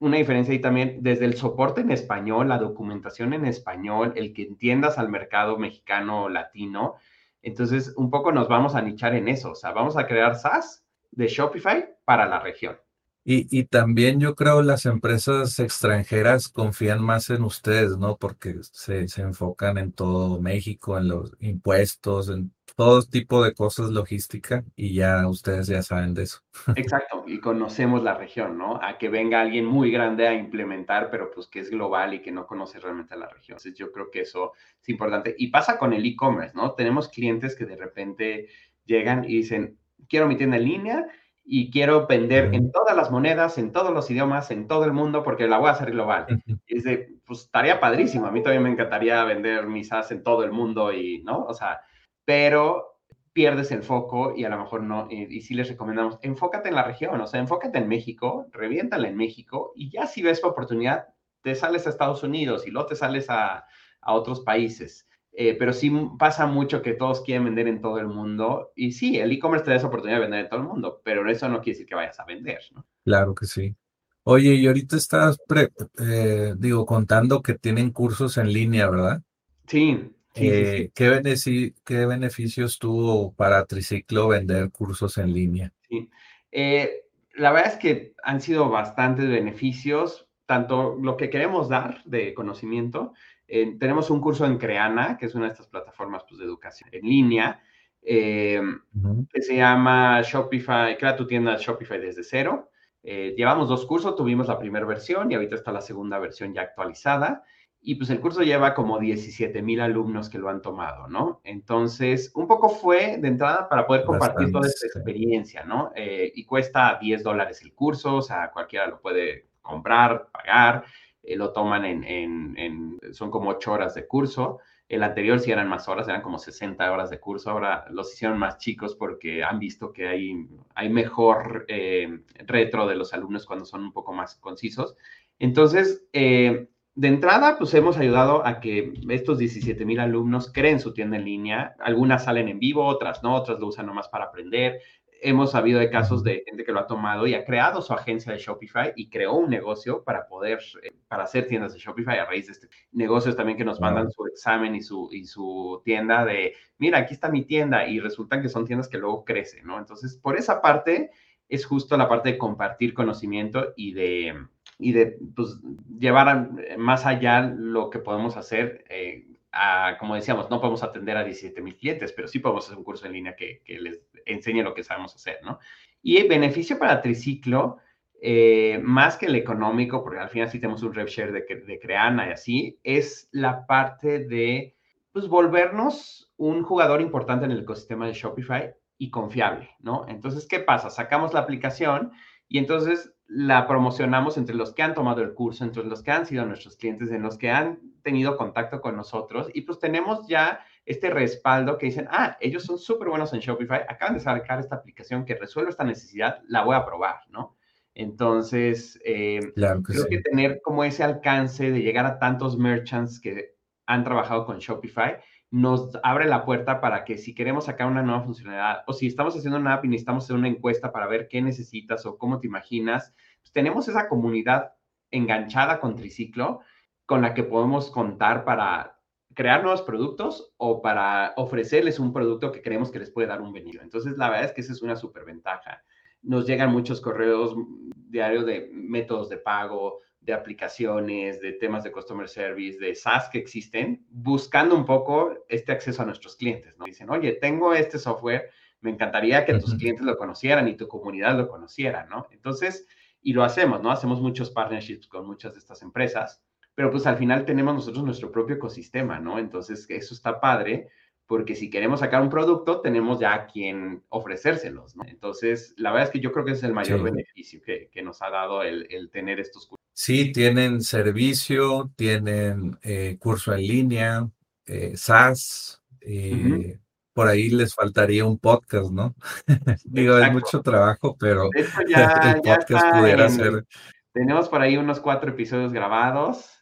una diferencia ahí también desde el soporte en español, la documentación en español, el que entiendas al mercado mexicano latino. Entonces, un poco nos vamos a nichar en eso, o sea, vamos a crear SaaS de Shopify para la región. Y, y, también yo creo las empresas extranjeras confían más en ustedes, ¿no? Porque se, se, enfocan en todo México, en los impuestos, en todo tipo de cosas logística y ya ustedes ya saben de eso. Exacto, y conocemos la región, ¿no? A que venga alguien muy grande a implementar, pero pues que es global y que no conoce realmente la región. Entonces yo creo que eso es importante. Y pasa con el e-commerce, ¿no? Tenemos clientes que de repente llegan y dicen, quiero mi tienda en línea y quiero vender en todas las monedas, en todos los idiomas, en todo el mundo, porque la voy a hacer global. Y es de, pues estaría padrísimo. A mí también me encantaría vender mis as en todo el mundo y, ¿no? O sea, pero pierdes el foco y a lo mejor no. Y, y sí les recomendamos, enfócate en la región, o sea, enfócate en México, reviéntala en México y ya si ves la oportunidad, te sales a Estados Unidos y luego te sales a, a otros países. Eh, pero sí pasa mucho que todos quieren vender en todo el mundo. Y sí, el e-commerce te da esa oportunidad de vender en todo el mundo, pero eso no quiere decir que vayas a vender, ¿no? Claro que sí. Oye, y ahorita estás, eh, digo, contando que tienen cursos en línea, ¿verdad? Sí. Eh, ¿qué, ¿Qué beneficios tuvo para Triciclo vender cursos en línea? Sí. la verdad es que han sido bastantes beneficios, tanto lo que queremos dar de conocimiento, tenemos un curso en Creana, que es una de estas plataformas pues, de educación en línea, eh, que se llama Shopify, crea tu tienda Shopify desde cero. Eh, llevamos dos cursos, tuvimos la primera versión y ahorita está la segunda versión ya actualizada. Y pues el curso lleva como 17 mil alumnos que lo han tomado, ¿no? Entonces, un poco fue de entrada para poder compartir toda esta experiencia, ¿no? Eh, y cuesta 10 dólares el curso, o sea, cualquiera lo puede comprar, pagar. Eh, lo toman en, son como ocho horas de curso. El anterior sí eran más horas, eran como 60 horas de curso. Ahora los hicieron más chicos porque han visto que hay, hay mejor eh, retro de los alumnos cuando son un poco más concisos. Entonces, eh, de entrada, pues hemos ayudado a que estos 17 mil alumnos creen su tienda en línea. Algunas salen en vivo, otras no, otras lo usan nomás para aprender. Hemos sabido de casos de gente que lo ha tomado y ha creado su agencia de Shopify y creó un negocio para poder, eh, para hacer tiendas de Shopify a raíz de este. Negocios también que nos mandan su examen y su, y su tienda de, mira, aquí está mi tienda y resulta que son tiendas que luego crecen, ¿no? Entonces, por esa parte es justo la parte de compartir conocimiento y de, y de pues, llevar más allá lo que podemos hacer. Eh, como decíamos, no podemos atender a 17 mil clientes, pero sí podemos hacer un curso en línea que, les enseñe lo que sabemos hacer, ¿no? Y el beneficio para Triciclo, eh, más que el económico, porque al final sí tenemos un rev share de, de Creana y así, es la parte de, pues, volvernos un jugador importante en el ecosistema de Shopify y confiable, ¿no? Entonces, ¿qué pasa? Sacamos la aplicación y entonces la promocionamos entre los que han tomado el curso, entre los que han sido nuestros clientes, en los que han tenido contacto con nosotros y pues tenemos ya este respaldo que dicen, ah, ellos son súper buenos en Shopify, acaban de sacar esta aplicación que resuelve esta necesidad, la voy a probar, ¿no? Entonces, eh, creo que tener como ese alcance de llegar a tantos merchants que han trabajado con Shopify nos abre la puerta para que si queremos sacar una nueva funcionalidad o si estamos haciendo una app y necesitamos hacer una encuesta para ver qué necesitas o cómo te imaginas, pues tenemos esa comunidad enganchada con Triciclo con la que podemos contar para crear nuevos productos o para ofrecerles un producto que creemos que les puede dar un beneficio. Entonces, la verdad es que esa es una súper ventaja. Nos llegan muchos correos diarios de métodos de pago, de aplicaciones, de temas de customer service, de SaaS que existen, buscando un poco este acceso a nuestros clientes, ¿no? Dicen, oye, tengo este software, me encantaría que tus clientes lo conocieran y tu comunidad lo conociera, ¿no? Entonces, y lo hacemos, ¿no? Hacemos muchos partnerships con muchas de estas empresas, pero pues al final tenemos nosotros nuestro propio ecosistema, ¿no? Entonces, eso está padre porque si queremos sacar un producto, tenemos ya a quien ofrecérselos, ¿no? Entonces, la verdad es que yo creo que es el mayor beneficio que, que, nos ha dado el, el tener estos cursos. Sí, tienen servicio, tienen eh, curso en línea, eh, SaaS, eh, por ahí les faltaría un podcast, ¿no? Digo, es mucho trabajo, pero ya, el podcast pudiera ser. Tenemos por ahí unos cuatro episodios grabados,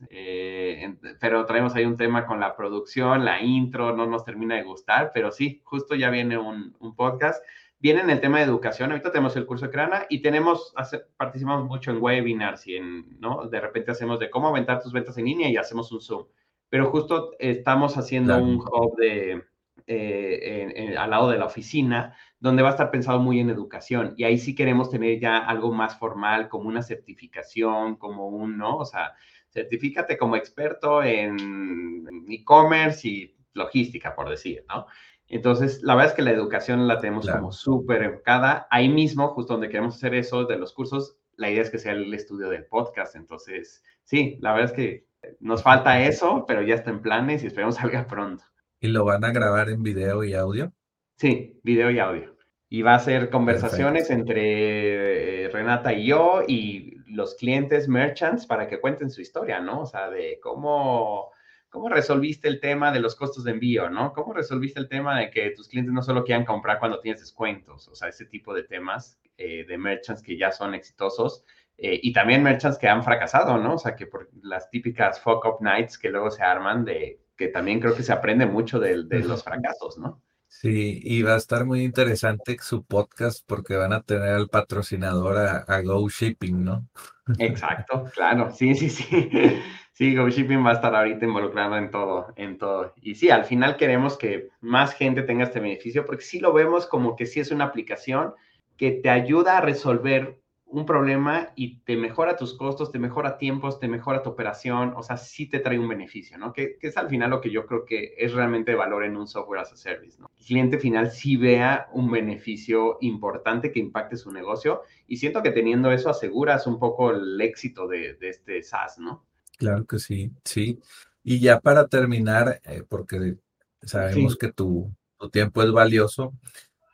pero traemos ahí un tema con la producción, la intro, no nos termina de gustar, pero sí, justo ya viene un, un podcast viene en el tema de educación. Ahorita tenemos el curso de Crana y tenemos, participamos mucho en webinars y en, ¿no? De repente hacemos de cómo aumentar tus ventas en línea y hacemos un Zoom. Pero justo estamos haciendo un hub de, eh, al lado de la oficina, donde va a estar pensado muy en educación. Y ahí sí queremos tener ya algo más formal, como una certificación, como un, ¿no? O sea, certifícate como experto en e-commerce y logística, por decir, ¿no? Entonces, la verdad es que la educación la tenemos como súper enfocada. Ahí mismo, justo donde queremos hacer eso de los cursos, la idea es que sea el estudio del podcast. Entonces, sí, la verdad es que nos falta eso, pero ya está en planes y esperemos salga pronto. ¿Y lo van a grabar en video y audio? Sí, video y audio. Y va a ser conversaciones entre eh, Renata y yo y los clientes, merchants, para que cuenten su historia, ¿no? O sea, de cómo ¿Cómo resolviste el tema de los costos de envío, no? ¿Cómo resolviste el tema de que tus clientes no solo quieran comprar cuando tienes descuentos? O sea, ese tipo de temas eh, de merchants que ya son exitosos eh, y también merchants que han fracasado, ¿no? O sea, que por las típicas fuck up nights que luego se arman de que también creo que se aprende mucho de, los fracasos, ¿no? Sí, y va a estar muy interesante su podcast porque van a tener al patrocinador a, Go Shipping, ¿no? Exacto, claro, sí, sí, sí. Sí, GoShipping va a estar ahorita involucrado en todo, en todo. Y sí, al final queremos que más gente tenga este beneficio porque sí lo vemos como que sí es una aplicación que te ayuda a resolver un problema y te mejora tus costos, te mejora tiempos, te mejora tu operación, o sea, sí te trae un beneficio, ¿no? Que, es al final lo que yo creo que es realmente de valor en un software as a service, ¿no? El cliente final sí vea un beneficio importante que impacte su negocio y siento que teniendo eso aseguras un poco el éxito de, de este SaaS, ¿no? Claro que sí, sí. Y ya para terminar, eh, porque sabemos que tu, tu tiempo es valioso,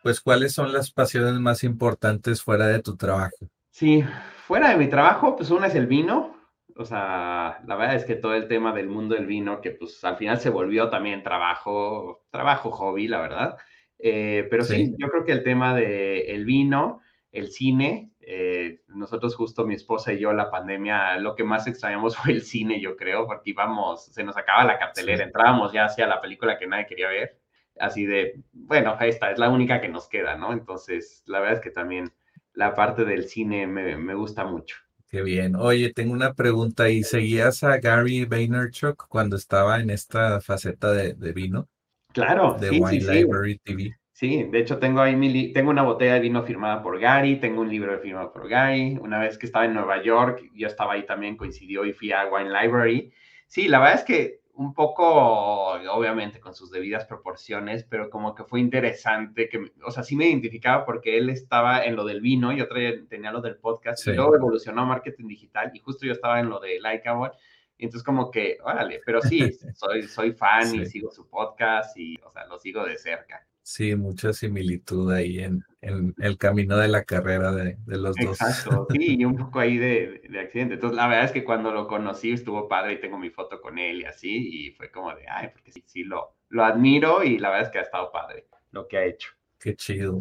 pues ¿cuáles son las pasiones más importantes fuera de tu trabajo? Sí, fuera de mi trabajo, pues una es el vino. O sea, la verdad es que todo el tema del mundo del vino, que pues al final se volvió también trabajo, trabajo hobby, la verdad. Eh, pero sí. yo creo que el tema del el vino, el cine, eh, nosotros justo mi esposa y yo la pandemia, lo que más extrañamos fue el cine, yo creo, porque íbamos, se nos acaba la cartelera, entrábamos ya hacia la película que nadie quería ver. así de, bueno, esta es la única que nos queda, ¿no? Entonces, la verdad es que también la parte del cine me, gusta mucho. Qué bien. Oye, tengo una pregunta y ¿seguías a Gary Vaynerchuk cuando estaba en esta faceta de, vino? Claro, de Wine Library TV. Sí, de hecho tengo ahí mi tengo una botella de vino firmada por Gary, tengo un libro firmado por Gary. Una vez que estaba en Nueva York, yo estaba ahí también, coincidió y fui a Wine Library. Sí, la verdad es que un poco, obviamente, con sus debidas proporciones, pero como que fue interesante, que, o sea, sí me identificaba porque él estaba en lo del vino y otra tenía lo del podcast, y luego evolucionó a marketing digital y justo yo estaba en lo de Likeable, entonces como que, órale, pero sí, soy, soy fan y sigo su podcast y, o sea, lo sigo de cerca. Sí, mucha similitud ahí en, el camino de la carrera de, los dos. Exacto, sí, y un poco ahí de, accidente. Entonces, la verdad es que cuando lo conocí estuvo padre y tengo mi foto con él y así, y fue como de, ay, porque sí, sí lo, lo admiro y la verdad es que ha estado padre lo que ha hecho. Qué chido.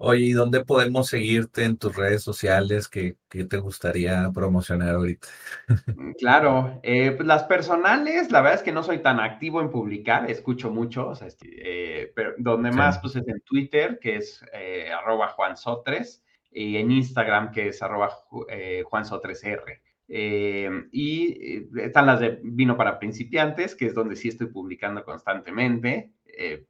Oye, ¿y dónde podemos seguirte en tus redes sociales? ¿Qué, te gustaría promocionar ahorita? Mm, claro, eh, pues las personales, la verdad es que no soy tan activo en publicar, escucho mucho, o sea, eh, pero donde más pues es en Twitter, que es eh, arroba juansotres, y en Instagram, que es arroba juansotresr. y están las de vino para principiantes, que es donde sí estoy publicando constantemente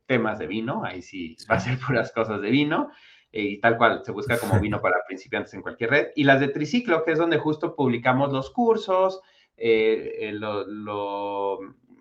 temas de vino, ahí sí va a ser puras cosas de vino. Eh, y tal cual, se busca como vino para principiantes en cualquier red. Y las de Triciclo, que es donde justo publicamos los cursos, eh, eh, lo,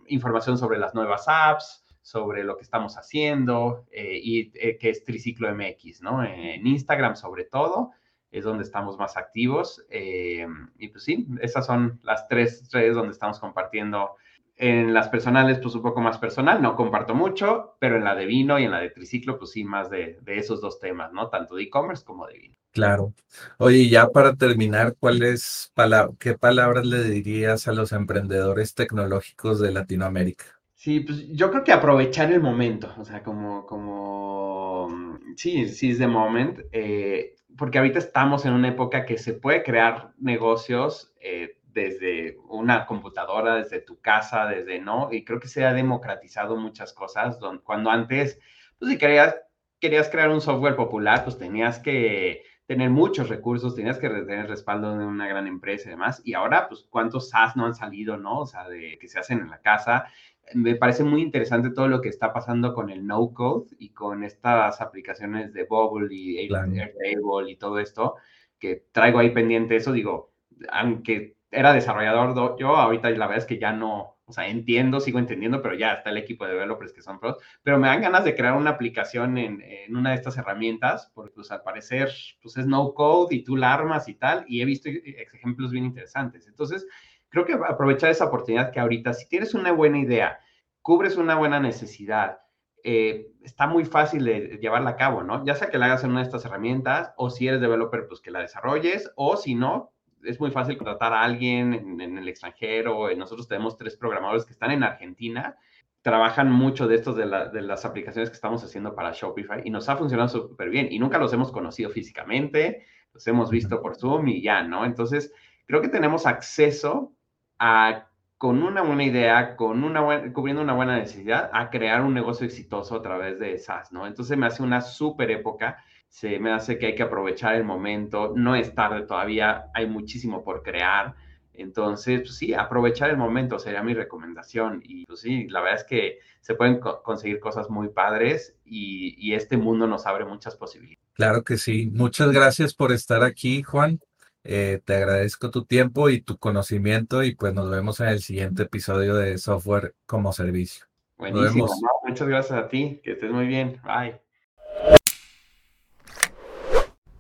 información sobre las nuevas apps, sobre lo que estamos haciendo, y que es Triciclo MX, ¿no? En Instagram sobre todo, es donde estamos más activos. y pues sí, esas son las tres redes donde estamos compartiendo en las personales, pues un poco más personal, no comparto mucho, pero en la de vino y en la de triciclo, pues sí, más de, esos dos temas, ¿no? Tanto de e-commerce como de vino. Claro. Oye, ya para terminar, ¿cuáles qué palabras le dirías a los emprendedores tecnológicos de Latinoamérica? Sí, pues yo creo que aprovechar el momento, o sea, como, como, sí, sí es de moment, eh, porque ahorita estamos en una época que se puede crear negocios eh, desde una computadora, desde tu casa, desde, ¿no? Y creo que se ha democratizado muchas cosas, cuando antes, pues si querías, querías crear un software popular, pues tenías que tener muchos recursos, tenías que tener respaldo de una gran empresa y demás, y ahora, pues, ¿cuántos SaaS no han salido, no? O sea, de que se hacen en la casa. Me parece muy interesante todo lo que está pasando con el no-code y con estas aplicaciones de Bubble y Airtable y todo esto, que traigo ahí pendiente eso, digo, aunque era desarrollador yo, ahorita la verdad es que ya no, o sea, entiendo, sigo entendiendo, pero ya está el equipo de developers que son pros, pero me dan ganas de crear una aplicación en, en una de estas herramientas, porque pues al parecer, pues es no code y tú la armas y tal, y he visto ejemplos bien interesantes. Entonces, creo que aprovechar esa oportunidad que ahorita, si tienes una buena idea, cubres una buena necesidad, eh, está muy fácil de llevarla a cabo, ¿no? Ya sea que la hagas en una de estas herramientas, o si eres developer, pues que la desarrolles, o si no, es muy fácil contratar a alguien en, el extranjero. Nosotros tenemos tres programadores que están en Argentina, trabajan mucho de estos de, las aplicaciones que estamos haciendo para Shopify y nos ha funcionado súper bien y nunca los hemos conocido físicamente, los hemos visto por Zoom y ya, ¿no? Entonces, creo que tenemos acceso a, con una buena idea, con una cubriendo una buena necesidad, a crear un negocio exitoso a través de SaaS, ¿no? Entonces me hace una súper época se me hace que hay que aprovechar el momento, no es tarde todavía, hay muchísimo por crear. Entonces, pues sí, aprovechar el momento sería mi recomendación. Y pues sí, la verdad es que se pueden conseguir cosas muy padres y, este mundo nos abre muchas posibilidades. Claro que sí. Muchas gracias por estar aquí, Juan. Eh, te agradezco tu tiempo y tu conocimiento y pues nos vemos en el siguiente episodio de Software como Servicio. Buenísimo. muchas gracias a ti. Que estés muy bien. Bye.